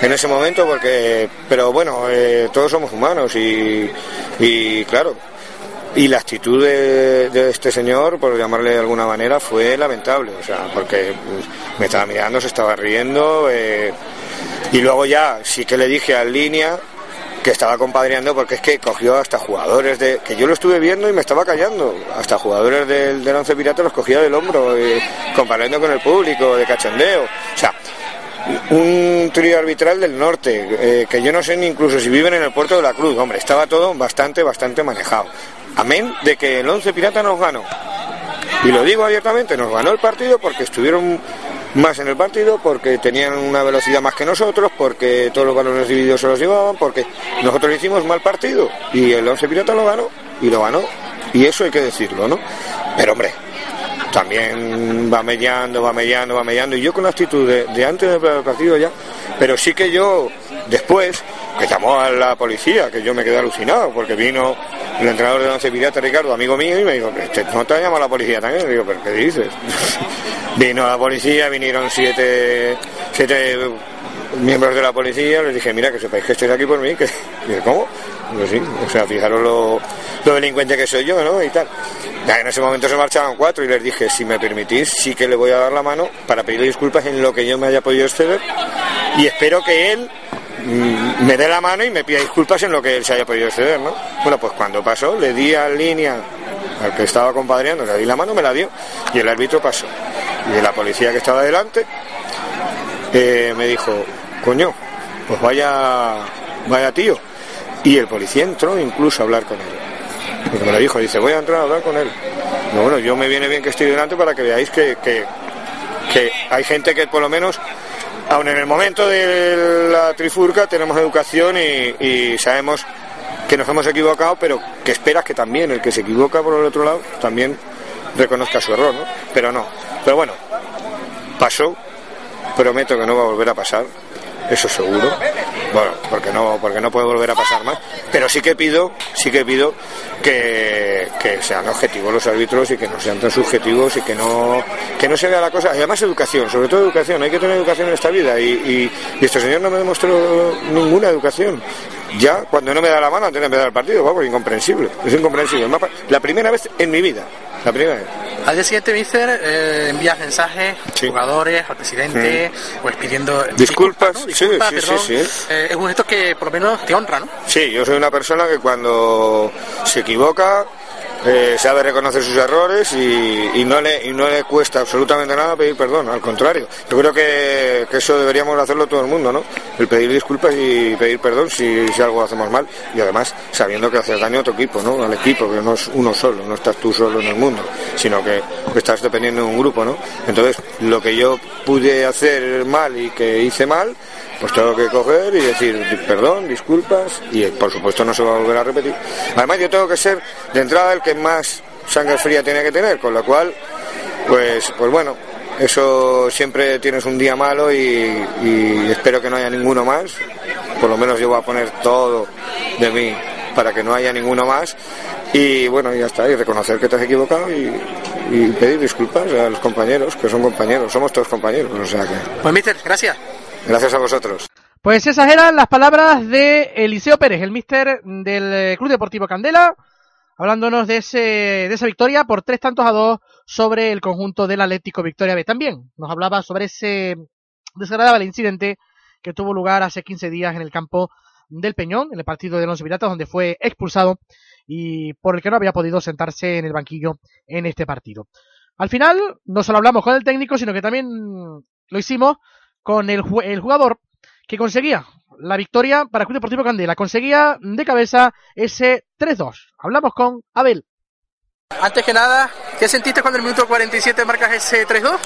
en ese momento porque, pero bueno, eh, todos somos humanos y, y claro, y la actitud de, este señor, por llamarle de alguna manera, fue lamentable, o sea, porque me estaba mirando, se estaba riendo, eh, y luego ya sí que le dije al línea que estaba compadreando porque es que cogió hasta jugadores de que yo lo estuve viendo y me estaba callando hasta jugadores del, del once pirata los cogía del hombro eh, comparando con el público de cachondeo o sea un trío arbitral del norte, eh, que yo no sé ni incluso si viven en el puerto de la Cruz. Hombre, estaba todo bastante, bastante manejado. Amén de que el 11 Pirata nos ganó. Y lo digo abiertamente, nos ganó el partido porque estuvieron más en el partido, porque tenían una velocidad más que nosotros, porque todos los balones divididos se los llevaban, porque nosotros hicimos mal partido. Y el 11 Pirata lo ganó, y lo ganó. Y eso hay que decirlo, ¿no? Pero hombre, también va mellando, va mellando, va mellando. Y yo con la actitud de, antes del partido ya, pero sí que yo después, que llamó a la policía, que yo me quedé alucinado, porque vino el entrenador de Once Pirata, Ricardo, amigo mío, y me dijo, "Este, ¿no te ha llamado la policía también? Digo, ¿pero qué dices? vino la policía, vinieron siete, siete miembros de la policía, les dije, mira, que sepáis que estáis aquí por mí, que, dije, ¿cómo? Digo, sí, o sea, fijaros lo, lo delincuente que soy yo, ¿no? Y tal. En ese momento se marchaban cuatro y les dije, si me permitís, sí que le voy a dar la mano para pedirle disculpas en lo que yo me haya podido exceder y espero que él mm, me dé la mano y me pida disculpas en lo que él se haya podido exceder, ¿no? Bueno, pues cuando pasó, le di a línea al que estaba compadreando, le di la mano, me la dio y el árbitro pasó. Y la policía que estaba delante eh, me dijo, coño, pues vaya, vaya tío. Y el policía entró incluso a hablar con él. Porque me lo dijo, dice, voy a entrar a hablar con él. No, bueno, yo me viene bien que estoy delante para que veáis que, que, hay gente que por lo menos, aun en el momento de la trifurca, tenemos educación y, y sabemos que nos hemos equivocado, pero que esperas que también el que se equivoca por el otro lado también reconozca su error, ¿no? Pero no. Pero bueno, pasó, prometo que no va a volver a pasar, eso seguro. Bueno, porque no, porque no puede volver a pasar más. Pero sí que pido, sí que pido que, que sean objetivos los árbitros y que no sean tan subjetivos y que no, que no se vea la cosa. Y además educación, sobre todo educación. Hay que tener educación en esta vida. Y, y, y este señor no me demostró ninguna educación. Ya cuando no me da la mano antes de empezar el partido, vamos, incomprensible. Es incomprensible. La primera vez en mi vida. La primera vez. Al día siguiente, Mister, eh, envías mensajes a jugadores, al presidente, pues pidiendo disculpas. ¿no? Sí, Disculpas, sí, sí, perdón. sí. Eh, es un gesto que por lo menos te honra, ¿no? Sí, yo soy una persona que cuando se equivoca eh, sabe reconocer sus errores y, no le, cuesta absolutamente nada pedir perdón, al contrario. Yo creo que, eso deberíamos hacerlo todo el mundo, ¿no? El pedir disculpas y pedir perdón si, algo hacemos mal y además sabiendo que haces daño a tu equipo, ¿no? Al equipo, que no es uno solo, no estás tú solo en el mundo, sino que estás dependiendo de un grupo, ¿no? Entonces, lo que yo pude hacer mal y que hice mal, pues tengo que coger y decir perdón, disculpas y por supuesto no se va a volver a repetir. Además yo tengo que ser de entrada el que más sangre fría tiene que tener, con lo cual, pues, pues bueno, eso siempre tienes un día malo y, espero que no haya ninguno más. Por lo menos yo voy a poner todo de mí para que no haya ninguno más. Y bueno, ya está, y reconocer que te has equivocado y, y pedir disculpas a los compañeros, que son compañeros, somos todos compañeros, o sea que. Pues, Mister, gracias. Gracias a vosotros. Pues esas eran las palabras de Eliseo Pérez, el mister del eh, Club Deportivo Candela, hablándonos de, ese, de esa victoria por tres tantos a dos sobre el conjunto del Atlético Victoria B. También nos hablaba sobre ese desagradable incidente que tuvo lugar hace 15 días en el campo del Peñón, en el partido de los Piratas, donde fue expulsado y por el que no había podido sentarse en el banquillo en este partido. Al final, no solo hablamos con el técnico, sino que también lo hicimos con el, el jugador que conseguía la victoria para el Club Deportivo Candela. Conseguía de cabeza ese 3-2. Hablamos con Abel. Antes que nada, ¿qué sentiste cuando en el minuto 47 marcas ese 3-2?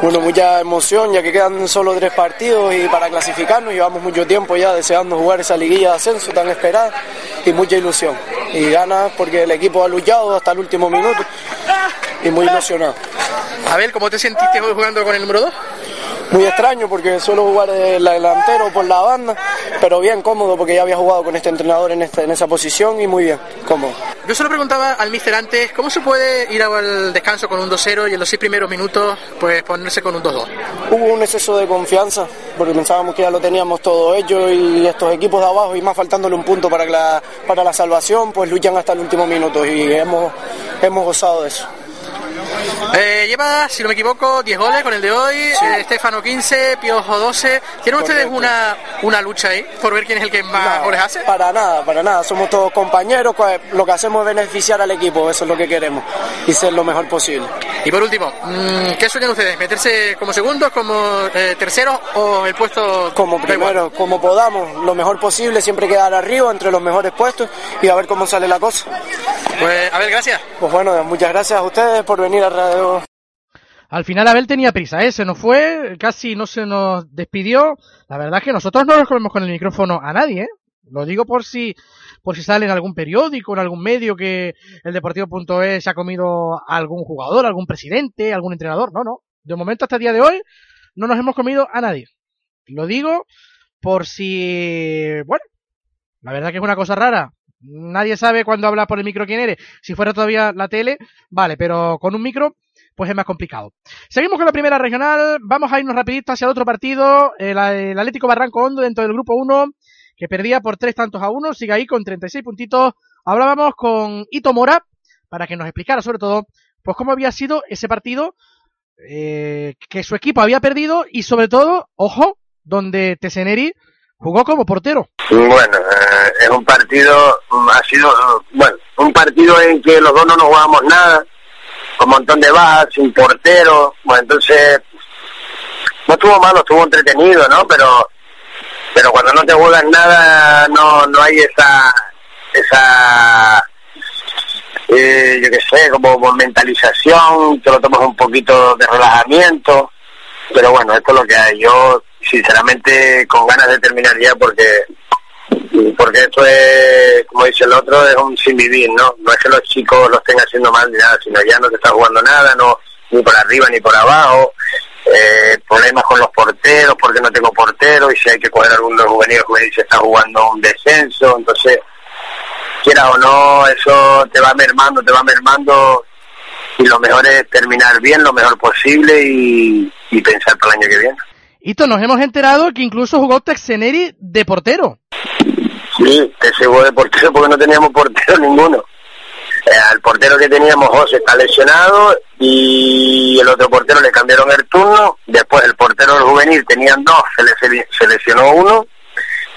Bueno, mucha emoción, ya que quedan solo tres partidos y para clasificarnos llevamos mucho tiempo ya deseando jugar esa liguilla de ascenso tan esperada y mucha ilusión. Y ganas porque el equipo ha luchado hasta el último minuto y muy ilusionado. Abel, ¿cómo te sentiste hoy jugando con el número 2? Muy extraño porque suelo jugar de la delantero por la banda, pero bien cómodo porque ya había jugado con este entrenador en, esta, en esa posición y muy bien, cómodo. Yo solo preguntaba al mister antes, ¿cómo se puede ir al descanso con un 2-0 y en los seis primeros minutos pues ponerse con un 2-2? Hubo un exceso de confianza porque pensábamos que ya lo teníamos todo hecho y estos equipos de abajo y más faltándole un punto para la, para la salvación pues luchan hasta el último minuto y hemos, hemos gozado de eso. Eh, lleva, si no me equivoco, 10 goles con el de hoy, sí. eh, Estefano 15, Piojo 12. ¿Tienen ustedes una, una lucha ahí por ver quién es el que más no, goles hace? Para nada, para nada. Somos todos compañeros, lo que hacemos es beneficiar al equipo, eso es lo que queremos y ser lo mejor posible. Y por último, ¿qué sueñan ustedes? ¿Meterse como segundos, como eh, terceros o el puesto? Como primero, como podamos, lo mejor posible, siempre quedar arriba entre los mejores puestos y a ver cómo sale la cosa. Pues, a ver, gracias. Pues bueno, muchas gracias a ustedes por venir al final Abel tenía prisa, ¿eh? se nos fue, casi no se nos despidió. La verdad es que nosotros no nos comemos con el micrófono a nadie, ¿eh? Lo digo por si, por si sale en algún periódico, en algún medio que el Deportivo.es se ha comido a algún jugador, algún presidente, algún entrenador. No, no. De momento hasta el día de hoy no nos hemos comido a nadie. Lo digo por si, bueno, la verdad que es una cosa rara. Nadie sabe cuando habla por el micro quién eres. Si fuera todavía la tele, vale, pero con un micro pues es más complicado. Seguimos con la primera regional, vamos a irnos rapidito hacia el otro partido, el, el Atlético Barranco Hondo dentro del grupo 1, que perdía por tres tantos a uno, sigue ahí con 36 puntitos. Hablábamos con Ito Mora, para que nos explicara sobre todo, pues cómo había sido ese partido, eh, que su equipo había perdido y sobre todo, ojo, donde Teseneri jugó como portero. Bueno, eh, es un partido, ha sido, bueno, un partido en que los dos no nos jugamos nada, con un montón de bajas, sin portero, bueno, entonces no estuvo malo, estuvo entretenido, ¿no? Pero pero cuando no te juegas nada no no hay esa esa eh, yo qué sé, como, como mentalización, te lo tomas un poquito de relajamiento, pero bueno, esto es lo que hay. Yo, sinceramente, con ganas de terminar ya porque porque esto es, como dice el otro, es un sin vivir, ¿no? No es que los chicos lo estén haciendo mal ni nada, sino ya no te está jugando nada, no ni por arriba ni por abajo, eh, problemas con los porteros porque no tengo portero y si hay que coger alguno de los juveniles, juveniles se está jugando un descenso, entonces quiera o no, eso te va mermando, te va mermando y lo mejor es terminar bien, lo mejor posible y pensar para el año que viene. Hito, nos hemos enterado que incluso jugó Texeneri de portero. Sí, que se jugó de portero porque no teníamos portero ninguno. Eh, al portero que teníamos, José, está lesionado y el otro portero le cambiaron el turno. Después el portero del juvenil tenían dos, se, le, se lesionó uno.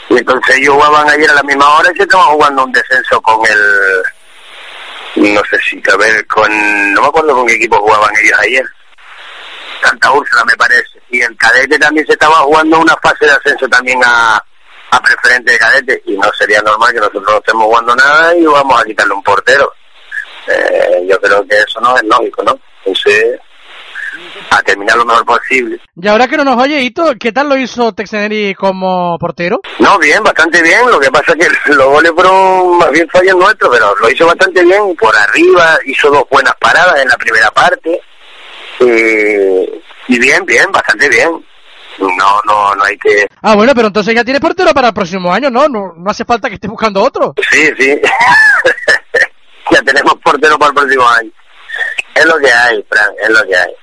Y entonces ellos jugaban ayer a la misma hora y se estaban jugando un descenso con el... No sé si, a ver, con... No me acuerdo con qué equipo jugaban ellos ayer. Santa Úrsula, me parece. Y el cadete también se estaba jugando una fase de ascenso también a, a preferente de cadete. Y no sería normal que nosotros no estemos jugando nada y vamos a quitarle un portero. Eh, yo creo que eso no es lógico, ¿no? Entonces, a terminar lo mejor posible. Y ahora que no nos oye, Hito, ¿qué tal lo hizo Texeneri como portero? No, bien, bastante bien. Lo que pasa es que los goles fueron más bien fallos nuestros, pero lo hizo bastante bien. Por arriba hizo dos buenas paradas en la primera parte. Eh, y bien, bien, bastante bien. No, no, no hay que... Ah, bueno, pero entonces ya tiene portero para el próximo año, ¿no? No, no hace falta que esté buscando otro. Sí, sí. ya tenemos portero para el próximo año. Es lo que hay, Fran, es lo que hay.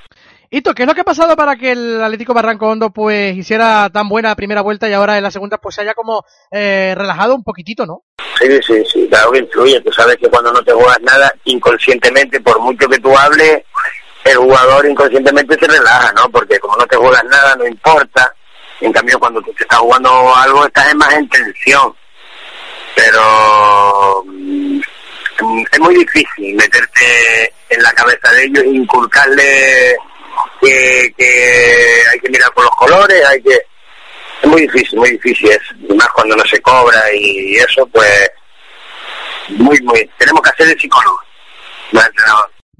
Hito, ¿qué es lo que ha pasado para que el Atlético Barranco Hondo pues hiciera tan buena primera vuelta y ahora en la segunda pues se haya como eh, relajado un poquitito, ¿no? Sí, sí, sí, claro que influye. Tú sabes que cuando no te juegas nada, inconscientemente, por mucho que tú hables, el jugador inconscientemente se relaja, ¿no? Porque como no te juegas nada, no importa. En cambio, cuando tú te estás jugando algo, estás más en tensión. Pero mm, es muy difícil meterte en la cabeza de ellos e inculcarle que, que hay que mirar por los colores, hay que... Es muy difícil, muy difícil es, y más cuando no se cobra y eso, pues muy, muy... Tenemos que hacer el psicólogo, no.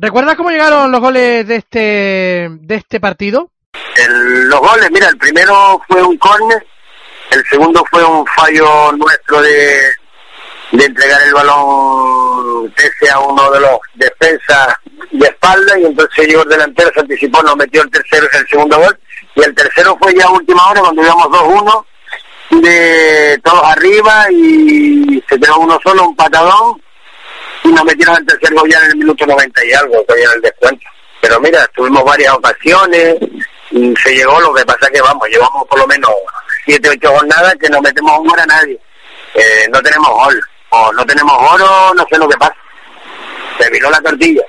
¿Recuerdas cómo llegaron los goles de este de este partido? El, los goles, mira, el primero fue un córner, el segundo fue un fallo nuestro de, de entregar el balón pese a uno de los defensas de espalda y entonces llegó el delantero, se anticipó, nos metió el tercero, el segundo gol y el tercero fue ya a última hora cuando íbamos 2-1 de todos arriba y se quedó uno solo, un patadón y nos metieron el tercer gol ya en el minuto 90 y algo, todavía en el descuento. Pero mira, tuvimos varias ocasiones, y se llegó, lo que pasa que vamos, llevamos por lo menos 7, 8 jornadas que no metemos un gol a nadie. Eh, no tenemos gol, o no tenemos oro, no sé lo que pasa. Se viró la tortilla.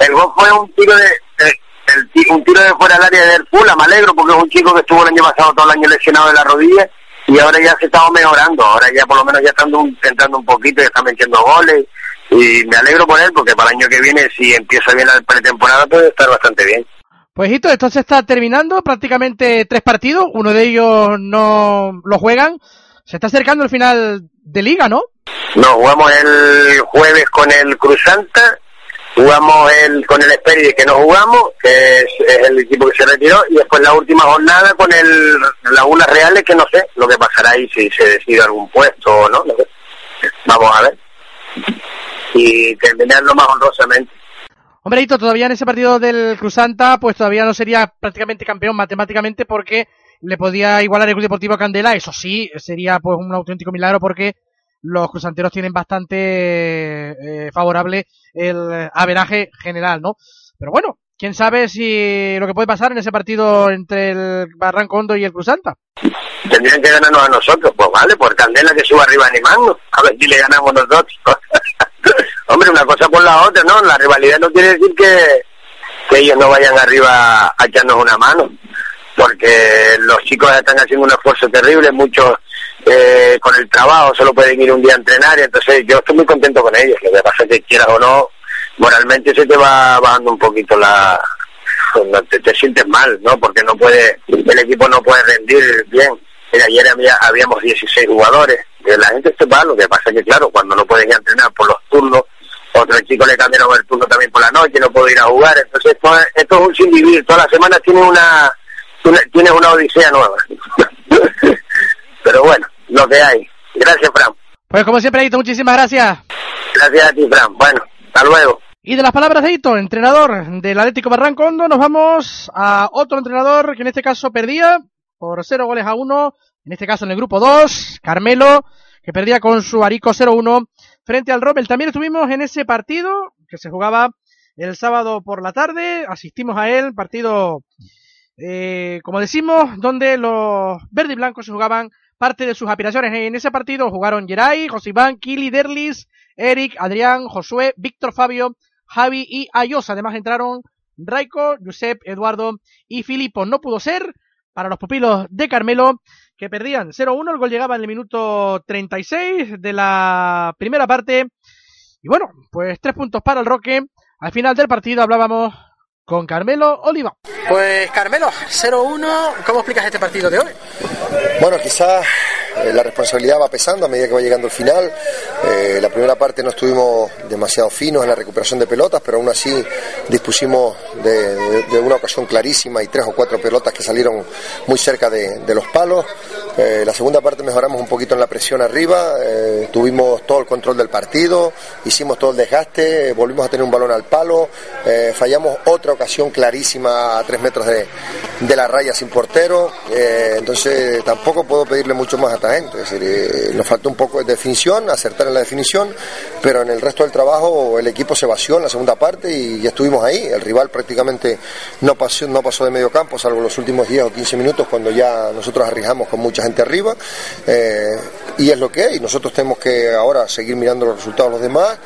El gol fue un tiro de, de el, un tiro de fuera del área de Pula, me alegro porque es un chico que estuvo el año pasado todo el año lesionado de la rodilla y ahora ya se está mejorando, ahora ya por lo menos ya está entrando un poquito, ya está metiendo goles y me alegro por él porque para el año que viene si empieza bien la pretemporada puede estar bastante bien. Pues Hito, esto se está terminando, prácticamente tres partidos, uno de ellos no lo juegan, se está acercando el final de liga, ¿no? No, jugamos el jueves con el Cruzanta jugamos el, con el Esperi que no jugamos, que es, el equipo que se retiró, y después la última jornada con el Lagunas Reales, que no sé lo que pasará ahí, si se decide algún puesto o no. Vamos a ver. Y terminarlo más honrosamente. Hombre, todavía en ese partido del Cruzanta, pues todavía no sería prácticamente campeón matemáticamente porque le podía igualar el Club Deportivo Candela, eso sí, sería pues un auténtico milagro porque los crusanteros tienen bastante eh, favorable el averaje general, ¿no? Pero bueno, quién sabe si lo que puede pasar en ese partido entre el Barranco Hondo y el Cruzanta. Tendrían que ganarnos a nosotros, pues vale, por Candela que suba arriba animando, a ver si le ganamos nosotros. Hombre, una cosa por la otra, ¿no? La rivalidad no quiere decir que, que ellos no vayan arriba a echarnos una mano, porque los chicos están haciendo un esfuerzo terrible, muchos eh, con el trabajo solo pueden ir un día a entrenar y entonces yo estoy muy contento con ellos, lo que pasa es que quieras o no, moralmente se te va bajando un poquito la, te, te sientes mal, ¿no? Porque no puede, el equipo no puede rendir bien. Mira, ayer había, habíamos 16 jugadores, la gente se va, lo que pasa es que claro, cuando no pueden ir a entrenar por los turnos, otro chico le cambiaron el turno también por la noche, no puedo ir a jugar, entonces esto, es- esto es un sin vivir, todas las semanas tiene una, una- tienes una odisea nueva. Pero bueno, lo que hay. Gracias, Fran. Pues como siempre, Hito, muchísimas gracias. Gracias a ti, Fran. Bueno, hasta luego. Y de las palabras de Hito, entrenador del Atlético Barranco Hondo, nos vamos a otro entrenador que en este caso perdía por 0 goles a 1, en este caso en el grupo 2, Carmelo, que perdía con su Arico 0-1 frente al Rommel. También estuvimos en ese partido que se jugaba el sábado por la tarde, asistimos a él, partido, eh, como decimos, donde los verde y blancos se jugaban parte de sus aspiraciones. En ese partido jugaron Geray, Josibán, Kili, Derlis, Eric, Adrián, Josué, Víctor Fabio, Javi y Ayos. Además entraron Raico, Josep, Eduardo y Filipo. No pudo ser para los pupilos de Carmelo, que perdían 0-1. El gol llegaba en el minuto 36 de la primera parte. Y bueno, pues tres puntos para el Roque. Al final del partido hablábamos con Carmelo Oliva. Pues Carmelo, 0-1, ¿cómo explicas este partido de hoy? Bueno, quizás eh, la responsabilidad va pesando a medida que va llegando el final. Eh, la primera parte no estuvimos demasiado finos en la recuperación de pelotas, pero aún así dispusimos de, una ocasión clarísima y tres o cuatro pelotas que salieron muy cerca de, los palos. Eh, la segunda parte mejoramos un poquito en la presión arriba, tuvimos todo el control del partido, hicimos todo el desgaste, volvimos a tener un balón al palo, fallamos otra ocasión clarísima a tres metros de, la raya sin portero, entonces tampoco puedo pedirle mucho más a es decir, eh, nos faltó un poco de definición, acertar en la definición, pero en el resto del trabajo el equipo se vació en la segunda parte y ya estuvimos ahí, el rival prácticamente no pasó, no pasó de medio campo, salvo los últimos 10 o 15 minutos cuando ya nosotros arriesgamos con mucha gente arriba, eh, y es lo que es, nosotros tenemos que ahora seguir mirando los resultados de los demás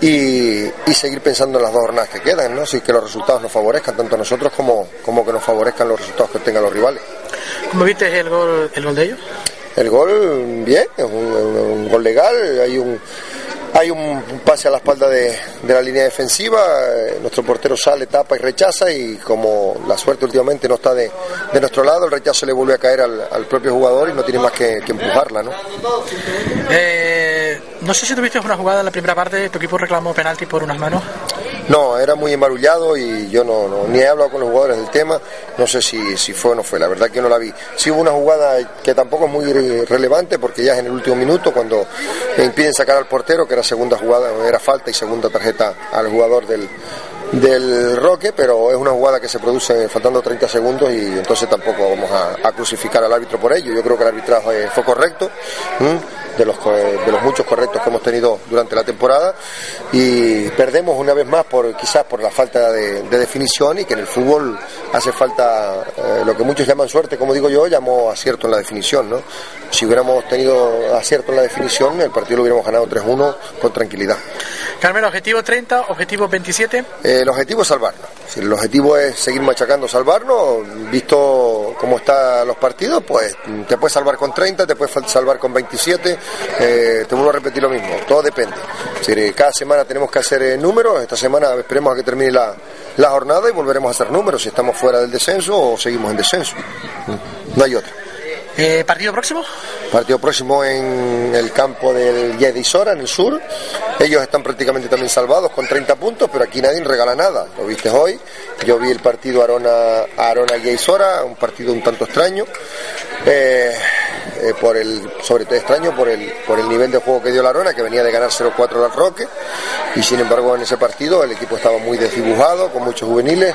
y, seguir pensando en las dos jornadas que quedan, ¿no? Así que los resultados nos favorezcan tanto a nosotros como, como que nos favorezcan los resultados que tengan los rivales. ¿Cómo viste el gol, el gol de ellos? El gol, bien, es un, gol legal, hay un hay un pase a la espalda de, de la línea defensiva, eh, nuestro portero sale, tapa y rechaza y como la suerte últimamente no está de, de nuestro lado, el rechazo le vuelve a caer al, al propio jugador y no tiene más que, que empujarla, ¿no? Eh, no sé si tuviste una jugada en la primera parte, tu equipo reclamó penalti por unas manos. No, era muy embarullado y yo no, ni he hablado con los jugadores del tema, no sé si, si fue o no fue, la verdad que no la vi. Sí hubo una jugada que tampoco es muy re- relevante porque ya es en el último minuto cuando impiden sacar al portero, que era segunda jugada, era falta y segunda tarjeta al jugador del, del Roque, pero es una jugada que se produce faltando 30 segundos y entonces tampoco vamos a, a crucificar al árbitro por ello. Yo creo que el arbitraje fue correcto, ¿m? de los, de los muchos correctos que hemos tenido durante la temporada y perdemos una vez más por quizás por la falta de, de definición y que en el fútbol hace falta eh, lo que muchos llaman suerte, como digo yo, llamo acierto en la definición. ¿no? Si hubiéramos tenido acierto en la definición, el partido lo hubiéramos ganado 3-1 con tranquilidad. Carmelo, objetivo 30, objetivo 27. Eh, el objetivo es salvarnos. Si el objetivo es seguir machacando, salvarnos, visto cómo están los partidos, pues te puedes salvar con 30, te puedes salvar con 27, eh, te vuelvo a repetir lo mismo, todo depende. Decir, cada semana tenemos que hacer eh, números, esta semana esperemos a que termine la, la jornada y volveremos a hacer números si estamos fuera del descenso o seguimos en descenso. No hay otra. Eh, ¿Partido próximo? Partido próximo en el campo del Yedisora, en el sur. Ellos están prácticamente también salvados con 30 puntos, pero aquí nadie regala nada. Lo viste hoy. Yo vi el partido Arona, Arona un partido un tanto extraño. Eh, eh, por el, sobre todo extraño por el, por el nivel de juego que dio la Arona, que venía de ganar 0-4 al Roque. Y sin embargo, en ese partido el equipo estaba muy desdibujado, con muchos juveniles.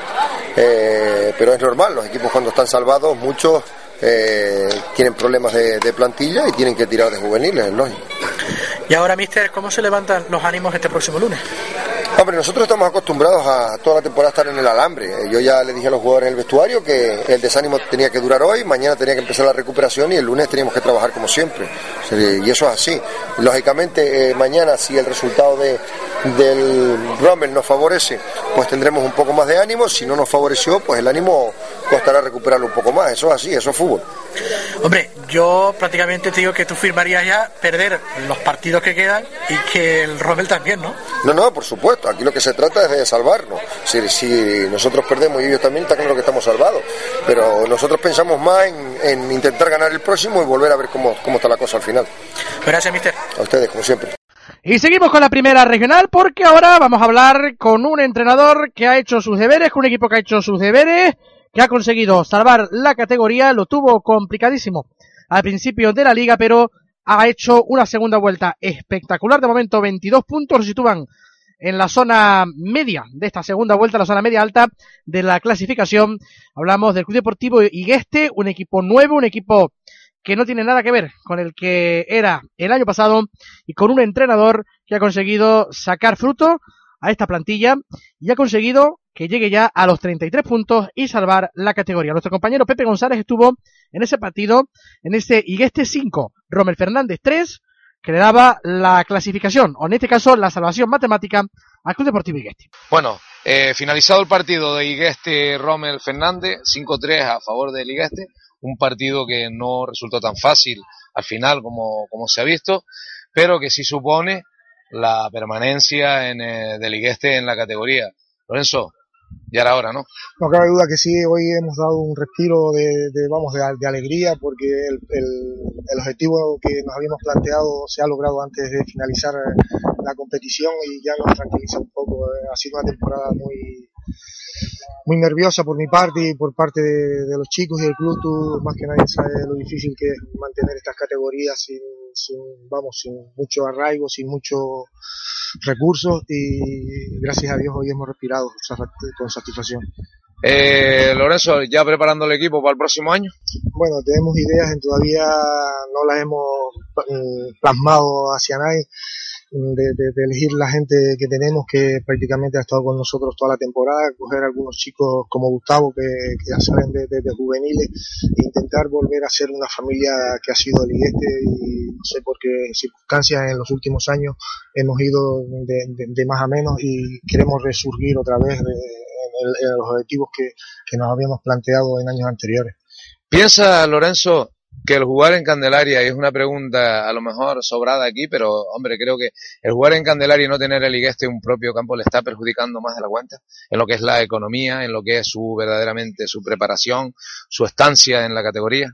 Pero es normal, los equipos cuando están salvados, muchos eh, tienen problemas de, de plantilla y tienen que tirar de juveniles, es lógico. Y ahora, mister, ¿cómo se levantan los ánimos este próximo lunes? Hombre, nosotros estamos acostumbrados a toda la temporada estar en el alambre. Eh, Yo ya le dije a los jugadores en el vestuario que el desánimo tenía que durar hoy, mañana tenía que empezar la recuperación y el lunes teníamos que trabajar como siempre. Y eso es así. Lógicamente, eh, mañana si el resultado de, del Rommel nos favorece, pues tendremos un poco más de ánimo. Si no nos favoreció, pues el ánimo costará recuperarlo un poco más. Eso es así, eso es fútbol. Hombre, yo prácticamente te digo que tú firmarías ya perder los partidos que quedan y que el Rommel también, ¿no? No, no, por supuesto. Aquí lo que se trata es de salvarnos. Si, si nosotros perdemos y ellos también, está claro que estamos salvados. Pero nosotros pensamos más en, en intentar ganar el próximo y volver a ver cómo, cómo está la cosa al final. Gracias, mister. A ustedes, como siempre. Y seguimos con la primera regional porque ahora vamos a hablar con un entrenador que ha hecho sus deberes, con un equipo que ha hecho sus deberes, que ha conseguido salvar la categoría, lo tuvo complicadísimo al principio de la liga, pero ha hecho una segunda vuelta espectacular. De momento 22 puntos, se sitúan en la zona media de esta segunda vuelta, la zona media alta de la clasificación. Hablamos del Club Deportivo Igueste, un equipo nuevo, un equipo que no tiene nada que ver con el que era el año pasado y con un entrenador que ha conseguido sacar fruto a esta plantilla y ha conseguido que llegue ya a los 33 puntos y salvar la categoría. Nuestro compañero Pepe González estuvo en ese partido, en ese Igueste 5, Romel Fernández 3, que le daba la clasificación, o en este caso la salvación matemática al Club Deportivo Igueste. Bueno, eh, finalizado el partido de Igueste Rommel Fernández, 5-3 a favor del Igueste, un partido que no resultó tan fácil al final como, como se ha visto, pero que sí supone la permanencia en, eh, del Igueste en la categoría. Lorenzo, ya era hora, ¿no? No cabe duda que sí, hoy hemos dado un respiro de, de vamos, de, alegría porque el, el, el, objetivo que nos habíamos planteado se ha logrado antes de finalizar la competición y ya nos tranquiliza un poco. Ha sido una temporada muy, muy nerviosa por mi parte y por parte de, de, los chicos y del club. Tú más que nadie sabes lo difícil que es mantener estas categorías sin, sin, vamos, sin mucho arraigo, sin mucho recursos y gracias a Dios hoy hemos respirado con satisfacción. Eh, Lorenzo, ¿ya preparando el equipo para el próximo año? Bueno, tenemos ideas, todavía no las hemos plasmado hacia nadie de, de, elegir la gente que tenemos que prácticamente ha estado con nosotros toda la temporada, coger algunos chicos como Gustavo que, que ya salen de, de, juveniles e intentar volver a ser una familia que ha sido ligueste y no sé por qué circunstancias en los últimos años hemos ido de, más a menos y queremos resurgir otra vez en, el, en los objetivos que nos habíamos planteado en años anteriores. Piensa, Lorenzo, que el jugar en Candelaria, es una pregunta a lo mejor sobrada aquí, pero hombre, creo que el jugar en Candelaria y no tener el Igueste un propio campo le está perjudicando más de la cuenta, en lo que es la economía, en lo que es su verdaderamente su preparación, su estancia en la categoría.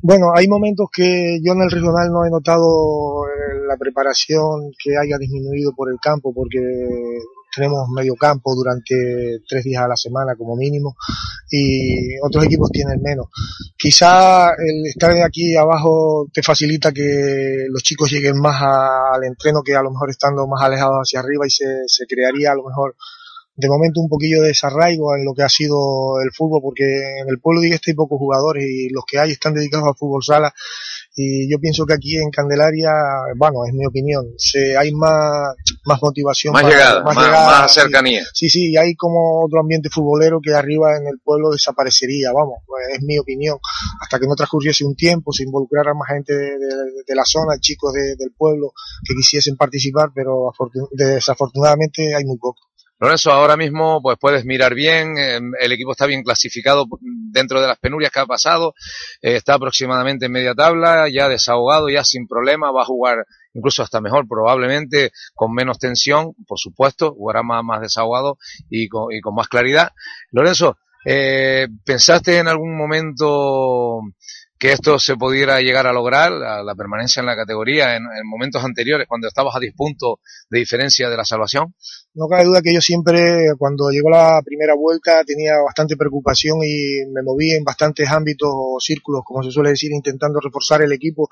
Bueno, hay momentos que yo en el regional no he notado la preparación que haya disminuido por el campo, porque tenemos medio campo durante tres días a la semana como mínimo y otros equipos tienen menos. Quizá el estar aquí abajo te facilita que los chicos lleguen más al entreno que a lo mejor estando más alejados hacia arriba y se, se crearía a lo mejor de momento un poquillo de desarraigo en lo que ha sido el fútbol porque en el pueblo de este hay pocos jugadores y los que hay están dedicados al fútbol sala y yo pienso que aquí en Candelaria, bueno, es mi opinión, se, hay más, más motivación. Más para, llegada, más, más, llegada, más cercanía. Sí, sí, hay como otro ambiente futbolero que arriba en el pueblo desaparecería, vamos, es mi opinión. Hasta que no transcurriese un tiempo, se involucrara más gente de, de, de la zona, chicos de, del pueblo que quisiesen participar, pero desafortunadamente hay muy poco. Lorenzo, ahora mismo pues puedes mirar bien, eh, el equipo está bien clasificado dentro de las penurias que ha pasado, eh, está aproximadamente en media tabla, ya desahogado, ya sin problema, va a jugar incluso hasta mejor, probablemente con menos tensión, por supuesto, jugará más, más desahogado y con, y con más claridad. Lorenzo, eh, ¿pensaste en algún momento que esto se pudiera llegar a lograr, la, la permanencia en la categoría, en, en, momentos anteriores, cuando estabas a 10 puntos de diferencia de la salvación? No cabe duda que yo siempre, cuando llegó la primera vuelta, tenía bastante preocupación y me moví en bastantes ámbitos o círculos, como se suele decir, intentando reforzar el equipo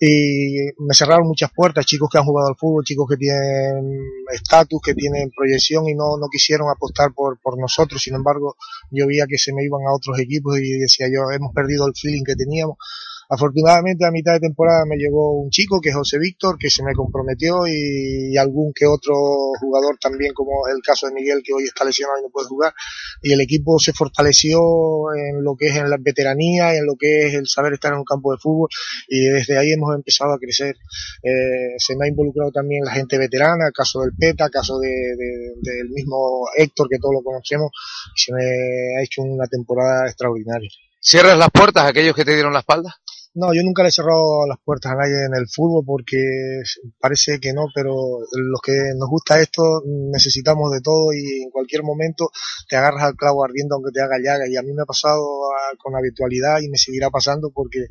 y me cerraron muchas puertas, chicos que han jugado al fútbol, chicos que tienen estatus, que tienen proyección y no, no quisieron apostar por, por nosotros, sin embargo yo veía que se me iban a otros equipos y decía yo, hemos perdido el feeling que teníamos, Afortunadamente a mitad de temporada me llegó un chico que es José Víctor, que se me comprometió y, algún que otro jugador también, como el caso de Miguel, que hoy está lesionado y no puede jugar. Y el equipo se fortaleció en lo que es en la veteranía, en lo que es el saber estar en un campo de fútbol y desde ahí hemos empezado a crecer. Eh, se me ha involucrado también la gente veterana, caso del PETA, caso de, del mismo Héctor, que todos lo conocemos, se me ha hecho una temporada extraordinaria. ¿Cierras las puertas a aquellos que te dieron la espalda? No, yo nunca le he cerrado las puertas a nadie en el fútbol porque parece que no, pero los que nos gusta esto necesitamos de todo y en cualquier momento te agarras al clavo ardiendo aunque te haga llaga. Y a mí me ha pasado ah, con habitualidad y me seguirá pasando porque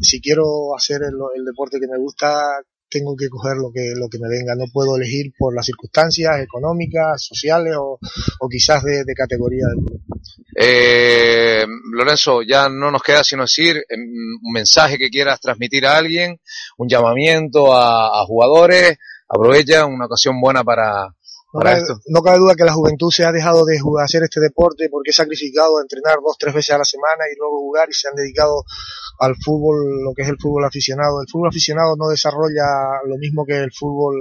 si quiero hacer el deporte que me gusta tengo que coger lo que, lo que me venga. No puedo elegir por las circunstancias económicas, sociales o, quizás de, categoría. Eh, Lorenzo, ya no nos queda sino decir em, un mensaje que quieras transmitir a alguien, un llamamiento a, a jugadores. Aprovecha una ocasión buena para, no cabe, no cabe, duda que la juventud se ha dejado de jugar, hacer este deporte porque es sacrificado a entrenar dos, tres veces a la semana y luego jugar y se han dedicado al fútbol, lo que es el fútbol aficionado. El fútbol aficionado no desarrolla lo mismo que el fútbol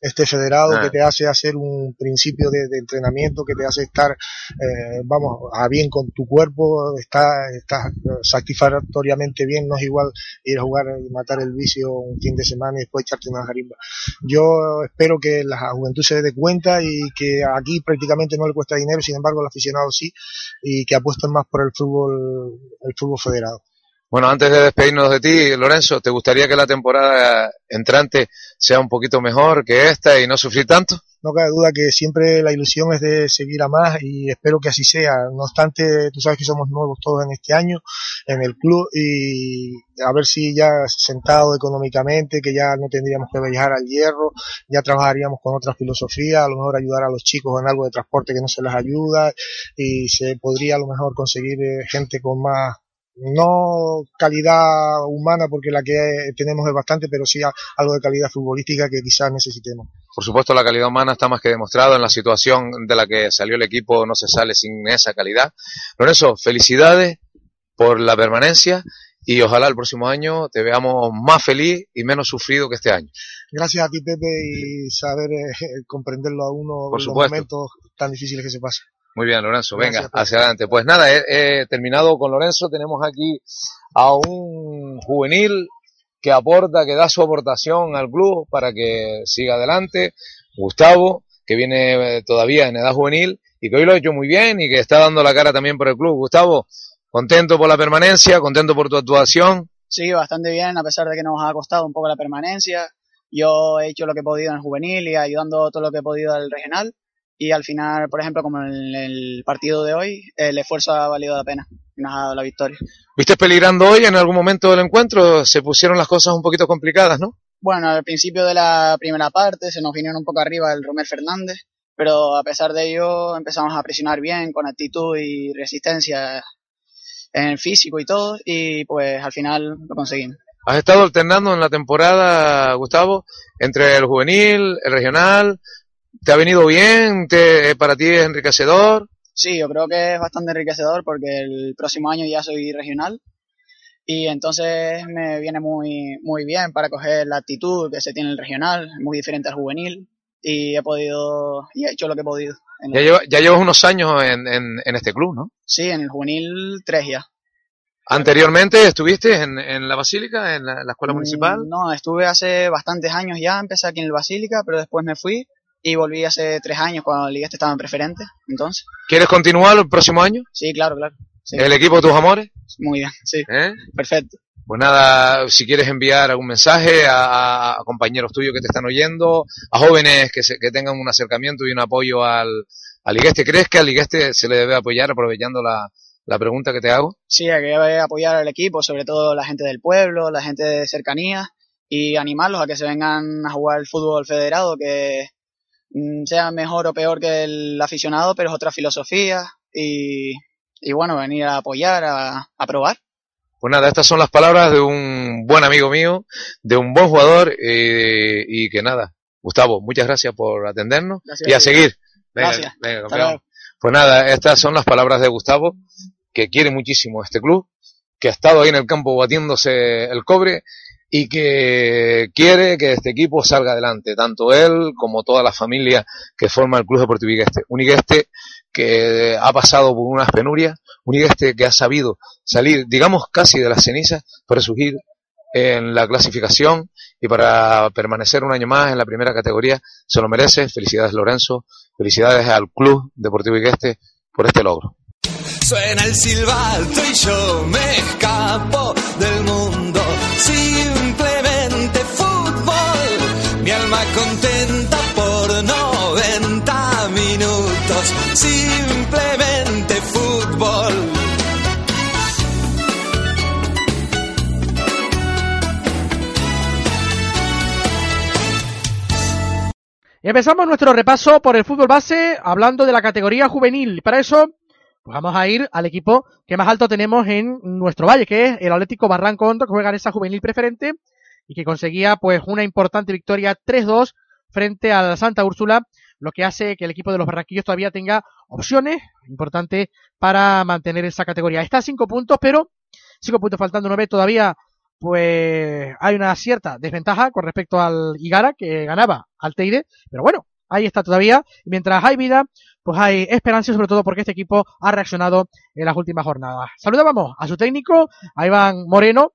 este federado que ah. te hace hacer un principio de, entrenamiento, que te hace estar, eh, vamos, a bien con tu cuerpo, está, está satisfactoriamente bien, no es igual ir a jugar y matar el vicio un fin de semana y después echarte una jarimba. Yo espero que la juventud se dé cuenta y que aquí prácticamente no le cuesta dinero, sin embargo el aficionado sí, y que apuesten más por el fútbol, el fútbol federado. Bueno, antes de despedirnos de ti, Lorenzo, ¿te gustaría que la temporada entrante sea un poquito mejor que esta y no sufrir tanto? No cabe duda que siempre la ilusión es de seguir a más y espero que así sea. No obstante, tú sabes que somos nuevos todos en este año en el club y a ver si ya sentado económicamente, que ya no tendríamos que viajar al hierro, ya trabajaríamos con otra filosofía, a lo mejor ayudar a los chicos en algo de transporte que no se les ayuda y se podría a lo mejor conseguir eh, gente con más no calidad humana porque la que tenemos es bastante, pero sí algo de calidad futbolística que quizás necesitemos. Por supuesto, la calidad humana está más que demostrado en la situación de la que salió el equipo, no se sale sin esa calidad. Lorenzo, felicidades por la permanencia y ojalá el próximo año te veamos más feliz y menos sufrido que este año. Gracias a ti, Pepe, y saber eh, comprenderlo a uno por en los momentos tan difíciles que se pasan. Muy bien, Lorenzo, venga, hacia adelante. Pues nada, he, terminado con Lorenzo. Tenemos aquí a un juvenil que aporta, que da su aportación al club para que siga adelante. Gustavo, que viene eh, todavía en edad juvenil y que hoy lo ha hecho muy bien y que está dando la cara también por el club. Gustavo, contento por la permanencia, contento por tu actuación. Sí, bastante bien, a pesar de que nos ha costado un poco la permanencia. Yo he hecho lo que he podido en el juvenil y ayudando todo lo que he podido al regional y al final, por ejemplo, como en el partido de hoy, el esfuerzo ha valido la pena y nos ha dado la victoria. ¿Viste peligrando hoy en algún momento del encuentro? Se pusieron las cosas un poquito complicadas, ¿no? Bueno, al principio de la primera parte se nos vinieron un poco arriba el Romel Fernández, pero a pesar de ello empezamos a presionar bien, con actitud y resistencia en físico y todo, y pues al final lo conseguimos. Has estado alternando en la temporada, Gustavo, entre el juvenil, el regional, ¿Te ha venido bien? ¿Te, ¿Para ti es enriquecedor? Sí, yo creo que es bastante enriquecedor porque el próximo año ya soy regional y entonces me viene muy, muy bien para coger la actitud que se tiene el regional, muy diferente al juvenil y he podido, y he hecho lo que he podido. Ya, ya llevas unos años en, en, en, este club, ¿no? Sí, en el juvenil tres ya. ¿Anteriormente estuviste en, en la Basílica, en la, en la escuela municipal? No, estuve hace bastantes años ya, empecé aquí en la Basílica, pero después me fui y volví hace tres años cuando el Ligueste estaba en preferente, entonces. ¿Quieres continuar el próximo año? Sí, claro, claro. ¿El equipo de tus amores? Muy bien, sí. ¿Eh? Perfecto. Pues nada, si quieres enviar algún mensaje a, compañeros tuyos que te están oyendo, a jóvenes que, que tengan un acercamiento y un apoyo al, al Ligueste, ¿crees que al Ligueste se le debe apoyar aprovechando la, la pregunta que te hago? Sí, hay que apoyar al equipo, sobre todo la gente del pueblo, la gente de cercanía y animarlos a que se vengan a jugar el fútbol federado, que sea mejor o peor que el aficionado, pero es otra filosofía y, y bueno, venir a apoyar, a, a, probar. Pues nada, estas son las palabras de un buen amigo mío, de un buen jugador eh, y que nada, Gustavo, muchas gracias por atendernos y a seguir. gracias. Pues nada, estas son las palabras de Gustavo, que quiere muchísimo este club, que ha estado ahí en el campo batiéndose el cobre y que quiere que este equipo salga adelante, tanto él como toda la familia que forma el Club Deportivo Igueste. Un Igueste que ha pasado por unas penurias, un Igueste que ha sabido salir, digamos, casi de las cenizas para surgir en la clasificación y para permanecer un año más en la primera categoría. Se lo merece. Felicidades Lorenzo, felicidades al Club Deportivo Igueste por este logro. Suena el silbato y yo me escapo del mundo. Simplemente fútbol. Mi alma contenta por 90 minutos. Simplemente fútbol. Y empezamos nuestro repaso por el fútbol base hablando de la categoría juvenil. Para eso pues vamos a ir al equipo que más alto tenemos en nuestro valle, que es el Atlético Barranco Hondo, que juega en esa juvenil preferente y que conseguía pues una importante victoria 3-2 frente al Santa Úrsula, lo que hace que el equipo de los barranquillos todavía tenga opciones importantes para mantener esa categoría. Está a cinco puntos, pero cinco puntos faltando nueve todavía pues hay una cierta desventaja con respecto al Igara que ganaba al Teide, pero bueno, ahí está todavía. Mientras hay vida, pues hay esperanza, sobre todo porque este equipo ha reaccionado en las últimas jornadas. Saludábamos a su técnico, a Iván Moreno,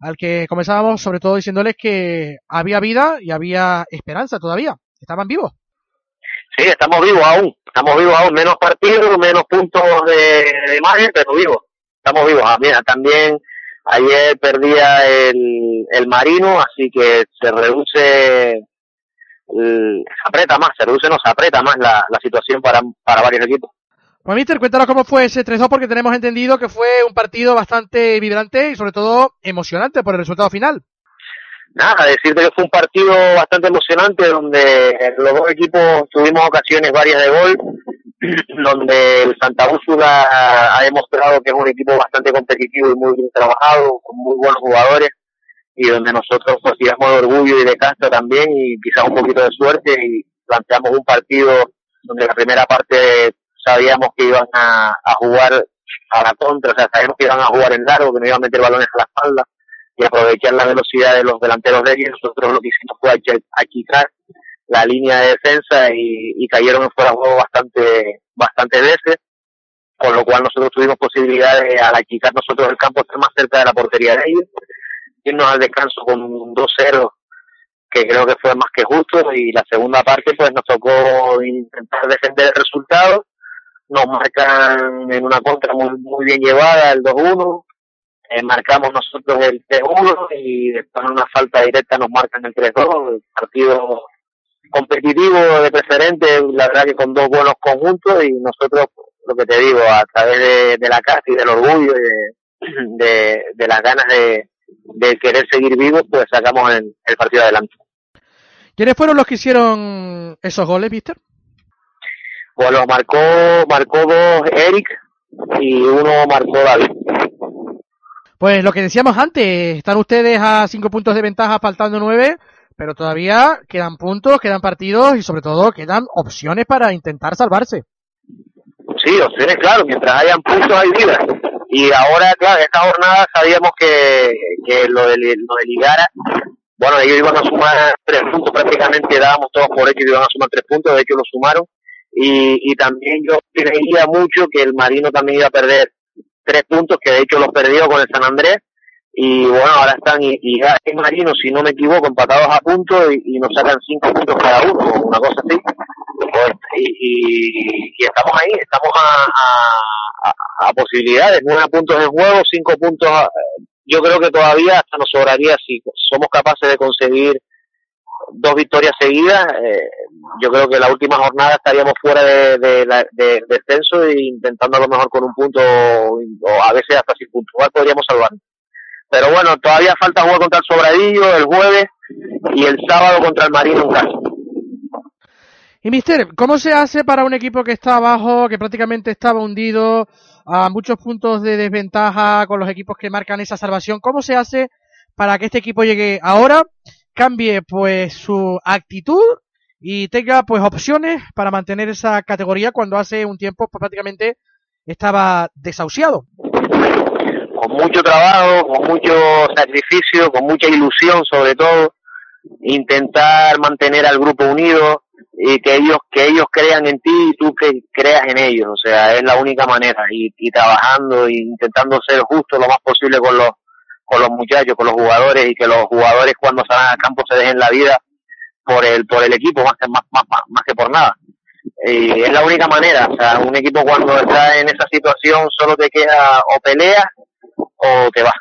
al que comenzábamos sobre todo diciéndoles que había vida y había esperanza todavía. Estaban vivos. Sí, estamos vivos aún. Estamos vivos aún. Menos partidos, menos puntos de, de imagen, pero vivos. Estamos vivos. Ah, mira, también ayer perdía el Marino, así que se reduce se aprieta más, se reduce, no se aprieta más la, la situación para, para varios equipos. Pues, Mister, cuéntanos cómo fue ese 3-2, porque tenemos entendido que fue un partido bastante vibrante y sobre todo emocionante por el resultado final. Nada, decirte que fue un partido bastante emocionante donde los dos equipos tuvimos ocasiones varias de gol, donde el Santa Úrsula ha demostrado que es un equipo bastante competitivo y muy bien trabajado, con muy buenos jugadores y donde nosotros pues tiramos de orgullo y de casta también y quizás un poquito de suerte y planteamos un partido donde la primera parte sabíamos que iban a, a jugar a la contra, o sea, sabíamos que iban a jugar en largo, que no iban a meter balones a la espalda y aprovechar la velocidad de los delanteros de ellos. Nosotros lo que hicimos fue achicar la línea de defensa y, y cayeron en fuera de juego bastante, bastante veces, con lo cual nosotros tuvimos posibilidad de, al achicar nosotros el campo, estar más cerca de la portería de ellos irnos al descanso con un 2-0 que creo que fue más que justo y la segunda parte pues nos tocó intentar defender el resultado. Nos marcan en una contra muy, muy bien llevada el 2-1 eh, marcamos nosotros el 3-1 y después en una falta directa nos marcan el 3-2 el partido competitivo de preferente la verdad que con dos buenos conjuntos y nosotros lo que te digo a través de, la casa y del orgullo y de, de las ganas de, de querer seguir vivos, pues sacamos el, el partido adelante. ¿Quiénes fueron los que hicieron esos goles, Víctor? Pues los marcó, marcó dos Eric y uno marcó David. Pues lo que decíamos antes, están ustedes a cinco puntos de ventaja faltando nueve, pero todavía quedan puntos, quedan partidos y sobre todo quedan opciones para intentar salvarse. Sí, opciones, claro, mientras hayan puntos hay vida. Y ahora, claro, esta jornada sabíamos que, que lo de, lo de Ligara, bueno, ellos iban a sumar tres puntos prácticamente, dábamos todos por hecho que iban a sumar tres puntos, de hecho lo sumaron. Y, y también yo creía mucho que el Marino también iba a perder tres puntos, que de hecho los perdió con el San Andrés. Y bueno, ahora están y, y el Marino, si no me equivoco, empatados a punto y, y, nos sacan cinco puntos cada uno, una cosa así. Y, y, y, estamos ahí, estamos a, a, a, posibilidades, nueve puntos en juego, cinco puntos. Yo creo que todavía hasta nos sobraría si somos capaces de conseguir dos victorias seguidas. Eh, yo creo que la última jornada estaríamos fuera de, de, de, de descenso e intentando a lo mejor con un punto o a veces hasta sin puntuar podríamos salvar. Pero bueno, todavía falta jugar contra el Sobradillo el jueves y el sábado contra el Marino en. Y Mister, ¿cómo se hace para un equipo que está abajo, que prácticamente estaba hundido, a muchos puntos de desventaja con los equipos que marcan esa salvación? ¿Cómo se hace para que este equipo llegue ahora, cambie pues su actitud y tenga pues opciones para mantener esa categoría cuando hace un tiempo pues, prácticamente estaba desahuciado? Con mucho trabajo, con mucho sacrificio, con mucha ilusión sobre todo, intentar mantener al grupo unido y que ellos que ellos crean en ti y tú que creas en ellos, o sea, es la única manera. Y, trabajando e intentando ser justo lo más posible con los con los muchachos, con los jugadores y que los jugadores cuando salgan al campo se dejen la vida por el por el equipo más que más más, más que por nada. Y es la única manera, o sea, un equipo cuando está en esa situación solo te queda o peleas o te vas.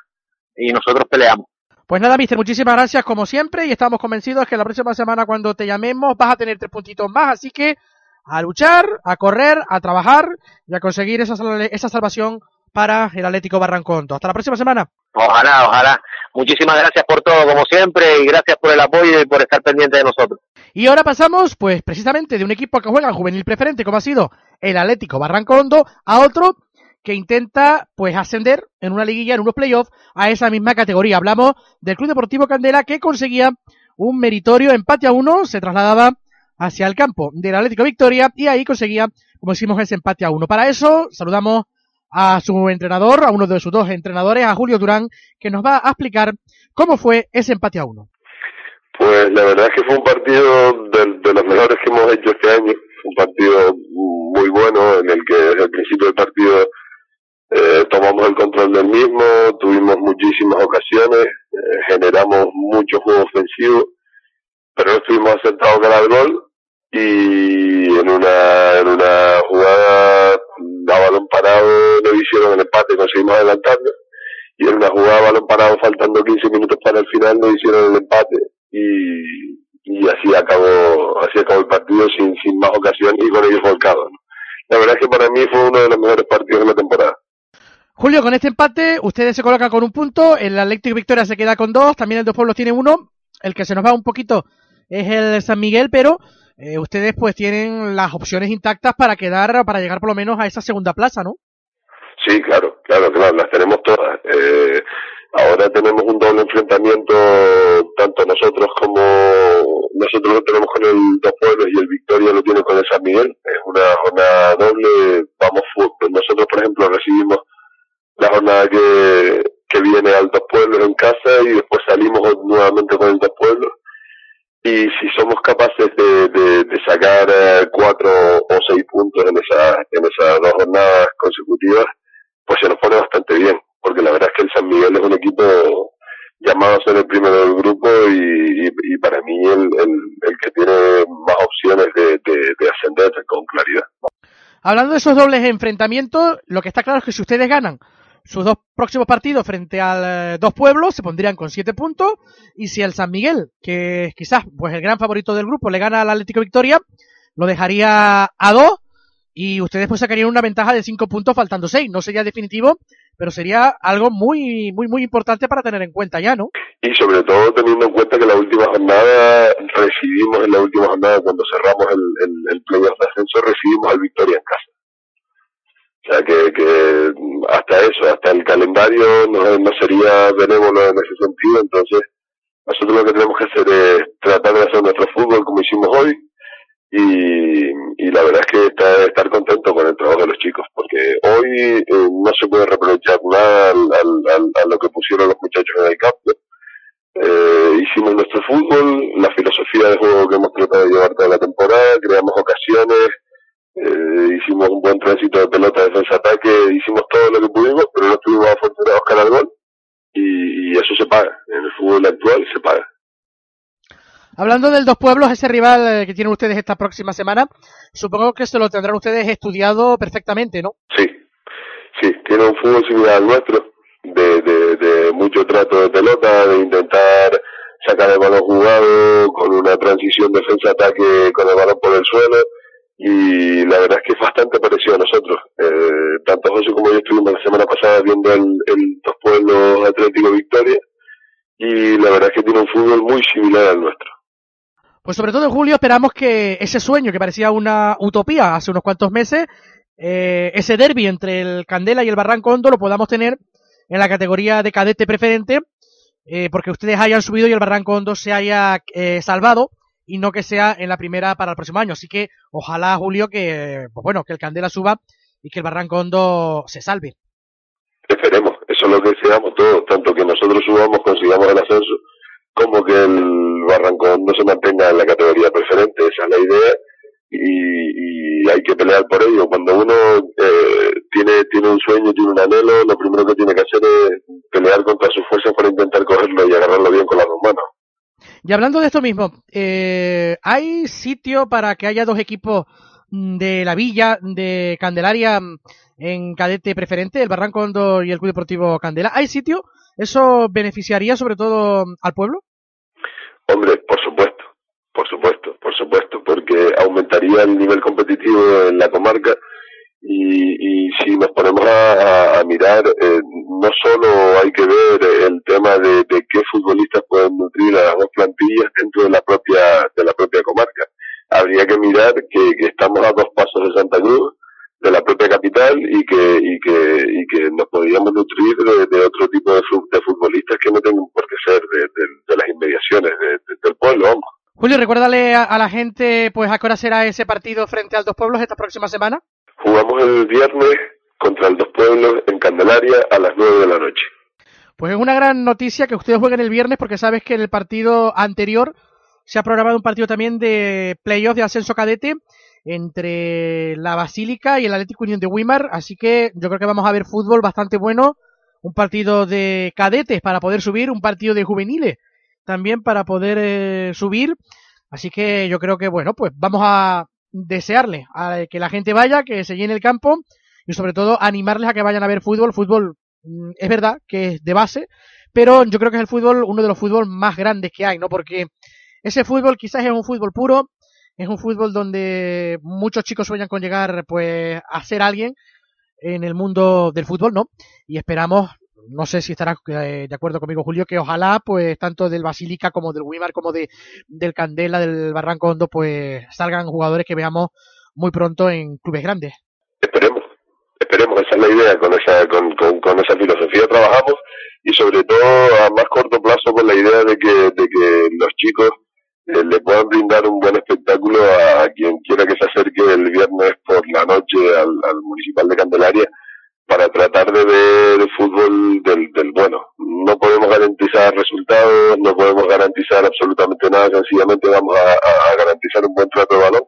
Y nosotros peleamos. Pues nada, mister, muchísimas gracias como siempre y estamos convencidos que la próxima semana cuando te llamemos vas a tener tres puntitos más, así que a luchar, a correr, a trabajar y a conseguir esa, esa salvación para el Atlético Barrancondo. Hasta la próxima semana. Ojalá, ojalá. Muchísimas gracias por todo, como siempre, y gracias por el apoyo y por estar pendiente de nosotros. Y ahora pasamos, pues precisamente de un equipo que juega en juvenil preferente, como ha sido el Atlético Barrancondo, a otro que intenta pues ascender en una liguilla, en unos playoffs, a esa misma categoría. Hablamos del Club Deportivo Candela que conseguía un meritorio empate a uno, se trasladaba hacia el campo del Atlético Victoria y ahí conseguía, como decimos, ese empate a uno. Para eso saludamos a su entrenador, a uno de sus dos entrenadores, a Julio Durán, que nos va a explicar cómo fue ese empate a uno. Pues la verdad es que fue un partido de, los mejores que hemos hecho este año, un partido muy bueno en el que desde el principio del partido eh, tomamos el control del mismo, tuvimos muchísimas ocasiones, eh, generamos mucho juego ofensivo, pero no estuvimos acertados con el gol y en una, en una jugada a balón parado no hicieron el empate, conseguimos adelantarnos y en una jugada a balón parado faltando 15 minutos para el final no hicieron el empate y, y así acabó así acabó el partido sin, sin más ocasiones y con ellos volcados. La verdad es que para mí fue uno de los mejores partidos de la temporada. Julio, con este empate, ustedes se colocan con un punto, el Atlético Victoria se queda con dos, también el Dos Pueblos tiene uno, el que se nos va un poquito es el San Miguel, pero eh, ustedes pues tienen las opciones intactas para quedar, para llegar por lo menos a esa segunda plaza, ¿no? Sí, claro, claro, claro, las tenemos todas. Eh, ahora tenemos un doble enfrentamiento, tanto nosotros como nosotros lo tenemos con el Dos Pueblos y el Victoria lo tiene con el San Miguel. Es una jornada doble, vamos, nosotros por ejemplo recibimos la jornada que, que viene al Dos Pueblos en casa y después salimos nuevamente con el Dos Pueblos. Y si somos capaces de, de, de sacar eh, cuatro o seis puntos en, esa, en esas dos jornadas consecutivas, pues se nos pone bastante bien, porque la verdad es que el San Miguel es un equipo llamado a ser el primero del grupo y, y, para mí el, el, el, que tiene más opciones de, de, de ascender con claridad. Hablando de esos dobles enfrentamientos, lo que está claro es que si ustedes ganan sus dos próximos partidos frente al eh, dos pueblos se pondrían con siete puntos y si el San Miguel, que es quizás pues el gran favorito del grupo, le gana al Atlético Victoria, lo dejaría a dos y ustedes pues sacarían una ventaja de cinco puntos faltando seis. No sería definitivo, pero sería algo muy, muy, muy importante para tener en cuenta ya, ¿no? Y sobre todo teniendo en cuenta que la última jornada recibimos en la última jornada cuando cerramos el, el, de ascenso recibimos al Victoria en casa. O sea que, que hasta eso, hasta el calendario no, sería benévolo en ese sentido, entonces nosotros lo que tenemos que hacer es tratar de hacer nuestro fútbol como hicimos hoy y, y la verdad es que está, estar contento con el trabajo de los chicos, porque hoy eh, no se puede reprochar nada al, a lo que pusieron los muchachos en el campo. Eh, hicimos nuestro fútbol, la filosofía de juego que hemos tratado de llevar toda la temporada, creamos ocasiones, eh, hicimos un buen tránsito de pelota, defensa, ataque, hicimos todo lo que pudimos, pero no estuvimos afortunados con el gol y, y, eso se paga. En el fútbol actual se paga. Hablando del Dos Pueblos, ese rival eh, que tienen ustedes esta próxima semana, supongo que se lo tendrán ustedes estudiado perfectamente, ¿no? Sí, sí, tiene un fútbol similar al nuestro, de, de, de mucho trato de pelota, de intentar sacar el balón jugado, con una transición defensa-ataque con el balón por el suelo y la verdad es que es bastante parecido a nosotros. Eh, tanto José como yo estuvimos la semana pasada viendo el, Dos Pueblos Atlético Victoria y la verdad es que tiene un fútbol muy similar al nuestro. Pues sobre todo en julio esperamos que ese sueño que parecía una utopía hace unos cuantos meses, eh, ese derby entre el Candela y el Barranco Hondo lo podamos tener en la categoría de cadete preferente, eh, porque ustedes hayan subido y el Barranco Hondo se haya eh, salvado y no que sea en la primera para el próximo año. Así que ojalá, Julio, que, pues bueno, que el Candela suba y que el Barranco Hondo se salve. Esperemos, eso es lo que deseamos todos, tanto que nosotros subamos, consigamos el ascenso, como que el Barrancón no se mantenga en la categoría preferente, esa es la idea y, y hay que pelear por ello. Cuando uno eh, tiene, tiene un sueño, tiene un anhelo, lo primero que tiene que hacer es pelear contra sus fuerzas para intentar cogerlo y agarrarlo bien con las dos manos. Y hablando de esto mismo, eh, ¿hay sitio para que haya dos equipos mm, de la Villa, de Candelaria, mm, en cadete preferente, el Barranco Hondo y el Club Deportivo Candela? ¿Hay sitio? ¿Eso beneficiaría sobre todo mm, al pueblo? Hombre, por supuesto, por supuesto, por supuesto, porque aumentaría el nivel competitivo en la comarca y, y si nos ponemos a, a mirar, eh, no solo hay que ver el tema de, de, qué futbolistas pueden nutrir a las dos plantillas dentro de la propia de la propia comarca. Habría que mirar que, que estamos a dos pasos de Santa Cruz, de la propia capital y que y que y que nos podríamos nutrir de, de otro tipo de, futbolistas que no tengan por qué ser de, de las inmediaciones del pueblo. Vamos. Julio, recuérdale a, a, la gente pues a qué hora será ese partido frente al Dos Pueblos esta próxima semana. Jugamos el viernes contra el Dos Pueblos en Candelaria a las 9 de la noche. Pues es una gran noticia que ustedes jueguen el viernes porque sabes que en el partido anterior se ha programado un partido también de playoff de ascenso cadete entre la Basílica y el Atlético Unión de Wimar, así que yo creo que vamos a ver fútbol bastante bueno, un partido de cadetes para poder subir, un partido de juveniles también para poder eh, subir, así que yo creo que bueno, pues vamos a desearle a que la gente vaya, que se llene el campo y sobre todo animarles a que vayan a ver fútbol. Fútbol mm, es verdad que es de base, pero yo creo que es el fútbol uno de los fútbol más grandes que hay, ¿no? Porque ese fútbol quizás es un fútbol puro, es un fútbol donde muchos chicos sueñan con llegar pues a ser alguien en el mundo del fútbol, ¿no? Y esperamos no sé si estarás eh, de acuerdo conmigo, Julio, que ojalá, pues, tanto del Basílica como del Wimar, como de, del Candela, del Barranco Hondo, pues, salgan jugadores que veamos muy pronto en clubes grandes. Esperemos, esperemos, esa es la idea, con esa, con, con, esa filosofía trabajamos y sobre todo a más corto plazo con la idea de que, de que los chicos eh, le puedan brindar un buen espectáculo a, a, quien quiera que se acerque el viernes por la noche al, al Municipal de Candelaria para tratar de ver el fútbol del, del bueno. No podemos garantizar resultados, no podemos garantizar absolutamente nada, sencillamente vamos a, garantizar un buen trato de balón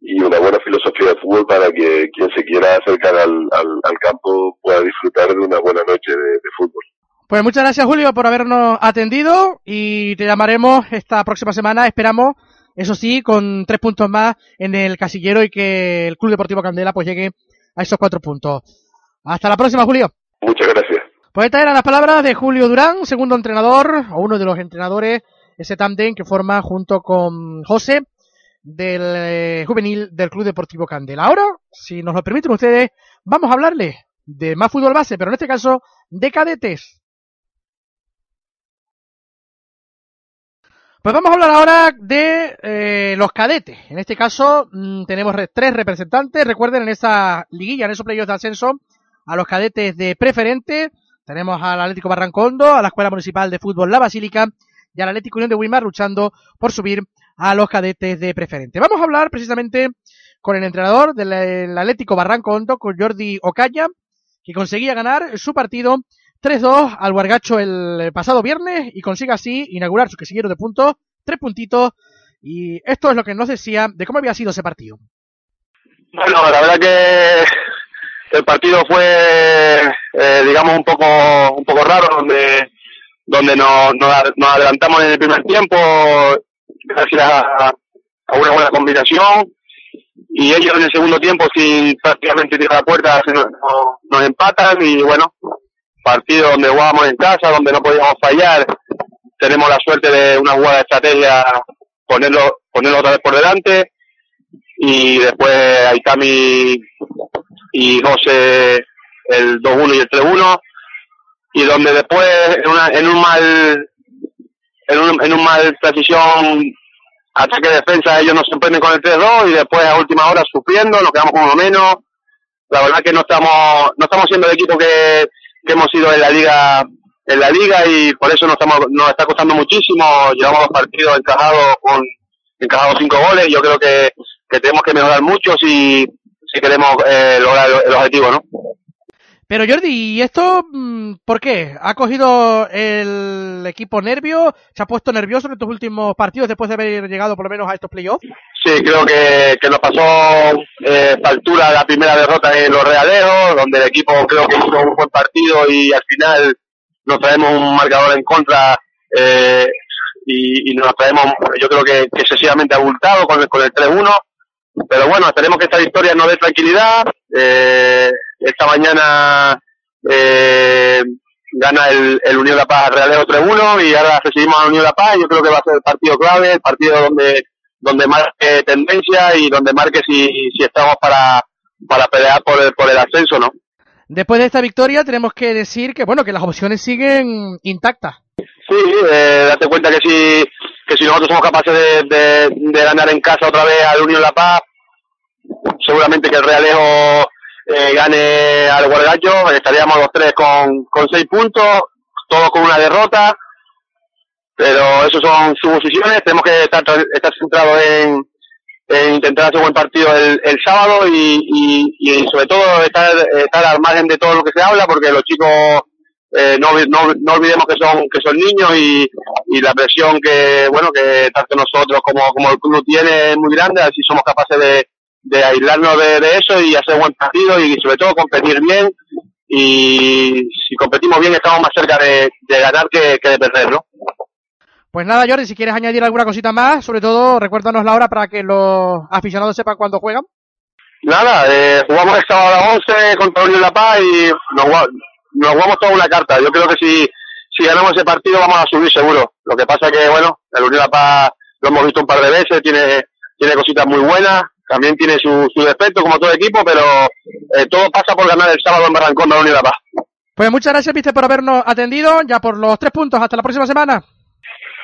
y una buena filosofía de fútbol para que quien se quiera acercar al, al, al campo pueda disfrutar de una buena noche de, de, fútbol. Pues muchas gracias Julio por habernos atendido y te llamaremos esta próxima semana, esperamos, eso sí, con tres puntos más en el casillero y que el Club Deportivo Candela pues llegue a esos cuatro puntos. Hasta la próxima, Julio. Muchas gracias. Pues estas eran las palabras de Julio Durán, segundo entrenador, o uno de los entrenadores, ese tándem que forma junto con José del eh, juvenil del Club Deportivo Candela. Ahora, si nos lo permiten ustedes, vamos a hablarle de más fútbol base, pero en este caso de cadetes. Pues vamos a hablar ahora de eh, los cadetes. En este caso mmm, tenemos re tres representantes. Recuerden en esa liguilla, en esos playoffs de ascenso, a los cadetes de preferente. Tenemos al Atlético Barrancondo, a la Escuela Municipal de Fútbol La Basílica y al Atlético Unión de Wimar luchando por subir a los cadetes de preferente. Vamos a hablar precisamente con el entrenador del Atlético Barrancondo, con Jordi Ocaya, que conseguía ganar su partido 3-2 al Guargacho el pasado viernes y consigue así inaugurar su quesillero de puntos, tres puntitos, y esto es lo que nos decía de cómo había sido ese partido. Bueno, la verdad que el partido fue, eh, digamos, un poco, un poco raro, donde, donde nos, nos, adelantamos en el primer tiempo, gracias a, a, una buena combinación, y ellos en el segundo tiempo, sin prácticamente tirar la puerta, nos, nos empatan, y bueno, partido donde jugábamos en casa, donde no podíamos fallar, tenemos la suerte de una jugada de estrategia, ponerlo, ponerlo otra vez por delante, y después Aitami y José el 2-1 y el 3-1 y donde después en, una, en un mal en un, en un mal transición ataque defensa ellos nos sorprenden con el 3-2 y después a última hora sufriendo nos quedamos con uno menos. La verdad que no estamos no estamos siendo el equipo que, hemos sido en la liga en la liga y por eso nos estamos nos está costando muchísimo. Llevamos dos partidos encajados con encajados cinco goles yo creo que, que tenemos que mejorar mucho. Si si queremos eh, lograr el, el, objetivo, ¿no? Pero Jordi, ¿y esto mm, por qué? ¿Ha cogido el equipo nervio? ¿Se ha puesto nervioso en estos últimos partidos después de haber llegado por lo menos a estos playoffs? Sí, creo que, que nos pasó eh, factura la primera derrota en los Realejos, donde el equipo creo que hizo un buen partido y al final nos traemos un marcador en contra eh, y, y nos traemos, yo creo que, que excesivamente abultado con el, con el 3-1. Pero bueno, esperemos que esta victoria nos dé tranquilidad. Eh, esta mañana eh, gana el, el Unión La Paz Realejo 3-1 y ahora recibimos a Unión La Paz. Yo creo que va a ser el partido clave, el partido donde donde marque tendencia y donde marque si, si estamos para, para pelear por el, por el ascenso, ¿no? Después de esta victoria tenemos que decir que bueno que las opciones siguen intactas. Sí, eh, date cuenta que si, que si nosotros somos capaces de, de, ganar en casa otra vez al Unión La Paz, seguramente que el Realejo eh, gane al Guargallo, estaríamos los tres con, seis puntos, todos con una derrota, pero eso son suposiciones, tenemos que estar, estar centrados en, en intentar hacer un buen partido el, el sábado y, y, y sobre todo estar, estar al margen de todo lo que se habla porque los chicos eh, no, no, no olvidemos que son que son niños y, y la presión que bueno que tanto nosotros como, como el club tiene es muy grande así somos capaces de, de aislarnos de, de eso y hacer buen partido y sobre todo competir bien y si competimos bien estamos más cerca de, de ganar que, que de perder, ¿no? Pues nada, Jordi, si quieres añadir alguna cosita más, sobre todo recuérdanos la hora para que los aficionados sepan cuándo juegan. Nada, eh, jugamos el sábado a las 11 contra Unión La Paz y nos, nos jugamos toda una carta. Yo creo que si, si ganamos ese partido vamos a subir seguro. Lo que pasa que, bueno, el Unión La Paz lo hemos visto un par de veces, tiene, tiene cositas muy buenas, también tiene su, su defecto como todo equipo, pero eh, todo pasa por ganar el sábado en Barrancón a la Unión La Paz. Pues muchas gracias, viste, por habernos atendido, ya por los tres puntos. Hasta la próxima semana.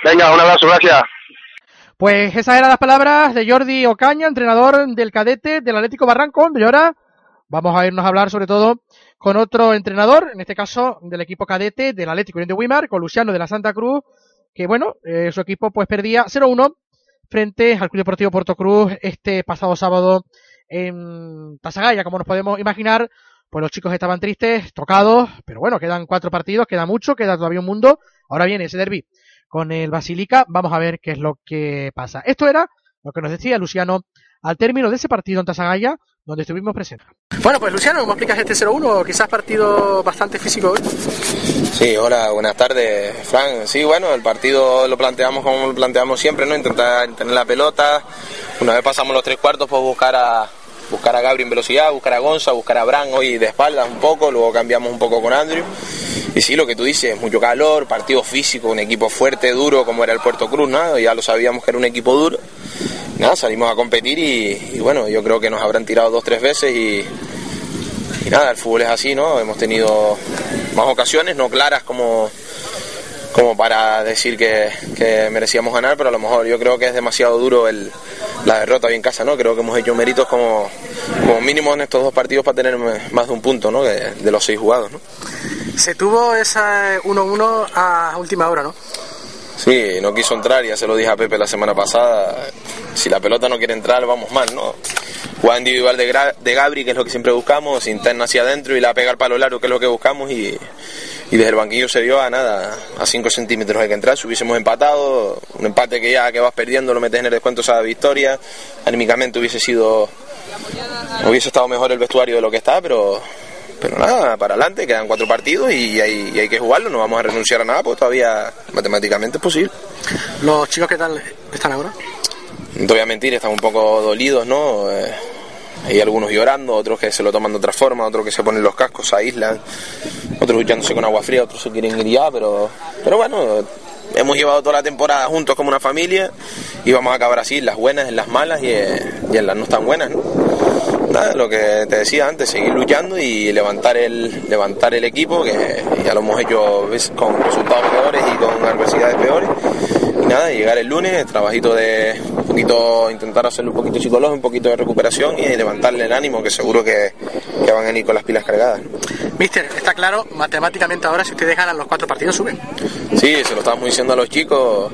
Venga, un abrazo, gracias. Pues esas eran las palabras de Jordi Ocaña, entrenador del cadete del Atlético Barranco. Y ahora vamos a irnos a hablar sobre todo con otro entrenador, en este caso del equipo cadete del Atlético Unión de Wimar, con Luciano de la Santa Cruz, que bueno, eh, su equipo pues perdía 0-1 frente al Club Deportivo Puerto Cruz este pasado sábado en Tasagaya, como nos podemos imaginar. Pues los chicos estaban tristes, tocados, pero bueno, quedan cuatro partidos, queda mucho, queda todavía un mundo. Ahora viene ese derby con el Basilica. Vamos a ver qué es lo que pasa. Esto era lo que nos decía Luciano al término de ese partido en Tasagaya, donde estuvimos presentes. Bueno, pues Luciano, ¿cómo explicas este 0-1? Quizás partido bastante físico hoy. Sí, hola, buenas tardes, Fran. Sí, bueno, el partido lo planteamos como lo planteamos siempre, ¿no? Intentar tener la pelota. Una vez pasamos los tres cuartos, pues buscar a buscar a Gabri en velocidad, buscar a Gonza, buscar a Bran hoy de espaldas un poco, luego cambiamos un poco con Andrew. Y sí, lo que tú dices, mucho calor, partido físico, un equipo fuerte, duro, como era el Puerto Cruz. Ya lo sabíamos que era un equipo duro. Nada, salimos a competir y, y bueno, yo creo que nos habrán tirado dos, tres veces y, y nada, el fútbol es así, ¿no? Hemos tenido más ocasiones, no claras como, como para decir que, que merecíamos ganar, pero a lo mejor yo creo que es demasiado duro el, la derrota hoy en casa, ¿no? Creo que hemos hecho méritos como, como mínimo en estos dos partidos para tener más de un punto, ¿no? De, de los seis jugados, ¿no? Se tuvo esa 1-1 a última hora, ¿no? Sí, no quiso entrar, ya se lo dije a Pepe la semana pasada. Si la pelota no quiere entrar, vamos mal, ¿no? Jugada individual de, Gra- de Gabri, que es lo que siempre buscamos, interna hacia adentro y la pega al palo largo, que es lo que buscamos, y, y desde el banquillo se dio a nada, a 5 centímetros hay que entrar. Si hubiésemos empatado, un empate que ya que vas perdiendo, lo metes en el descuento, esa victoria, anímicamente hubiese sido, hubiese estado mejor el vestuario de lo que está, pero, pero nada, para adelante, quedan cuatro partidos y hay, y hay que jugarlo, no vamos a renunciar a nada, pues todavía matemáticamente es posible. ¿Los chicos qué tal están ahora? No te voy a mentir, están un poco dolidos, ¿no? Eh, hay algunos llorando, otros que se lo toman de otra forma, otros que se ponen los cascos, se aíslan, otros duchándose con agua fría, otros se quieren ir ya, pero, pero bueno, hemos llevado toda la temporada juntos como una familia y vamos a acabar así, las buenas, en las malas y, en las no tan buenas, lo que te decía antes, seguir luchando y levantar el, levantar el equipo, que ya lo hemos hecho con resultados peores y con adversidades peores. Nada, llegar el lunes, trabajito de un poquito, intentar hacerle un poquito psicológico, un poquito de recuperación y levantarle el ánimo, que seguro que, que van a ir con las pilas cargadas. ¿no? Mister, está claro, matemáticamente ahora si ustedes ganan los cuatro partidos suben. Sí, se lo estamos diciendo a los chicos.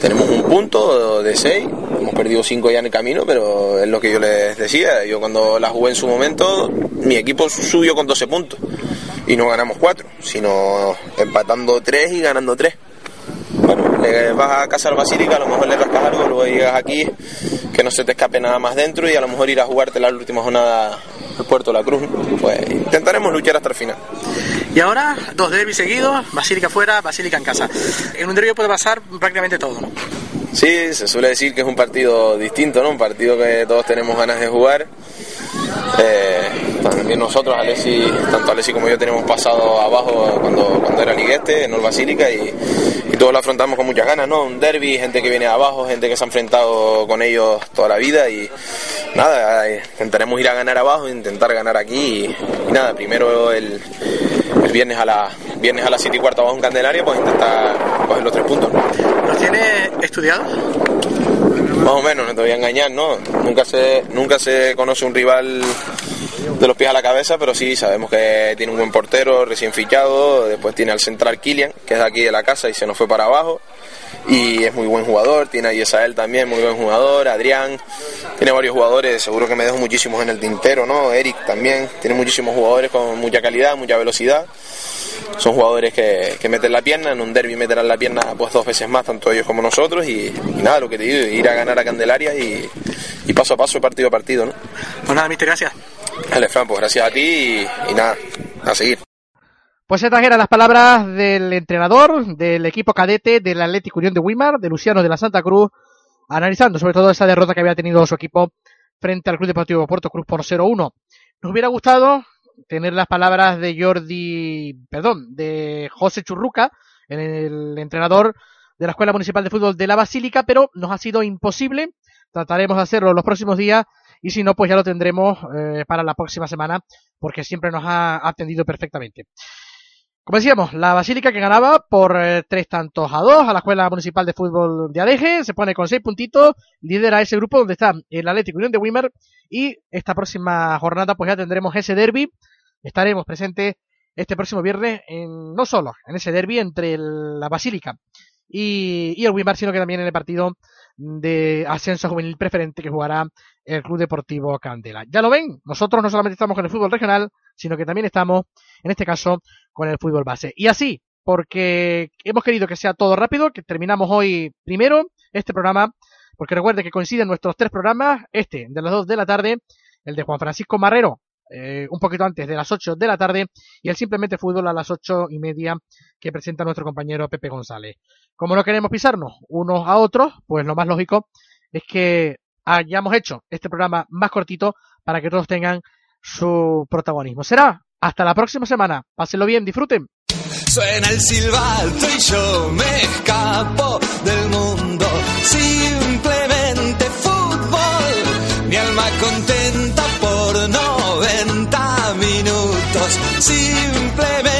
Tenemos un punto de seis, hemos perdido cinco ya en el camino, pero es lo que yo les decía. Yo cuando la jugué en su momento, mi equipo subió con 12 puntos. y no ganamos cuatro, sino empatando tres y ganando tres. Bueno, le vas a casa al Basílica, a lo mejor le rascas algo, luego llegas aquí, que no se te escape nada más dentro y a lo mejor ir a jugarte la última jornada al Puerto de la Cruz. Pues intentaremos luchar hasta el final. Y ahora, dos derbis seguidos, Basílica fuera, Basílica en casa. En un derbi puede pasar prácticamente todo, ¿no? Sí, se suele decir que es un partido distinto, ¿no? Un partido que todos tenemos ganas de jugar. Eh, también nosotros, Alessi, tanto Alessi como yo tenemos pasado abajo cuando, cuando era ligueste, en el y, y todos lo afrontamos con muchas ganas, ¿no? Un derby, gente que viene abajo, gente que se ha enfrentado con ellos toda la vida y nada, eh, intentaremos ir a ganar abajo, intentar ganar aquí y, nada, primero el, el viernes a la viernes a las 7 y cuarto abajo en Candelaria, pues intentar coger los tres puntos. ¿Los tiene estudiados? Más o menos, no te voy a engañar, ¿no? Nunca se, nunca se conoce un rival de los pies a la cabeza, pero sí sabemos que tiene un buen portero recién fichado, después tiene al central Kilian, que es de aquí de la casa y se nos fue para abajo, y es muy buen jugador, tiene a Yesael también, muy buen jugador, Adrián, tiene varios jugadores, seguro que me dejo muchísimos en el tintero, ¿no? Eric también, tiene muchísimos jugadores con mucha calidad, mucha velocidad. Son jugadores que, que meten la pierna, en un derby meterán la pierna pues dos veces más, tanto ellos como nosotros, y, y nada, lo que te digo, ir a ganar a Candelaria y, y paso a paso, partido a partido, ¿no? Pues nada, mister, gracias. Dale, Fran, pues gracias a ti y, y nada, a seguir. Pues estas eran las palabras del entrenador del equipo cadete del Atlético Unión de Wimar, de Luciano de la Santa Cruz, analizando sobre todo esa derrota que había tenido su equipo frente al Club Deportivo Puerto Cruz por 0-1. Nos hubiera gustado tener las palabras de Jordi, perdón, de José Churruca, el entrenador de la Escuela Municipal de Fútbol de la Basílica, pero nos ha sido imposible. Trataremos de hacerlo los próximos días y si no, pues ya lo tendremos eh, para la próxima semana, porque siempre nos ha atendido perfectamente. Como decíamos, la Basílica que ganaba por eh, tres tantos a dos a la Escuela Municipal de Fútbol de Adeje, se pone con seis puntitos, lidera ese grupo donde está el Atlético Unión de Wimmer y esta próxima jornada pues ya tendremos ese derby, estaremos presentes este próximo viernes en, no solo en ese derby entre el, la Basílica y, y el Wimmer, sino que también en el partido de ascenso juvenil preferente que jugará el Club Deportivo Candela. Ya lo ven, nosotros no solamente estamos con el fútbol regional, sino que también estamos, en este caso, con el fútbol base. Y así, porque hemos querido que sea todo rápido, que terminamos hoy primero este programa, porque recuerde que coinciden nuestros tres programas, este de las 2 de la tarde, el de Juan Francisco Marrero, eh, un poquito antes de las 8 de la tarde, y el Simplemente Fútbol a las ocho y media que presenta nuestro compañero Pepe González. Como no queremos pisarnos unos a otros, pues lo más lógico es que hayamos hecho este programa más cortito para que todos tengan su protagonismo. Será hasta la próxima semana. Pásenlo bien, disfruten. Suena el silbato y yo me escapo del mundo. Simplemente fútbol. Mi alma contenta por 90 minutos. Simplemente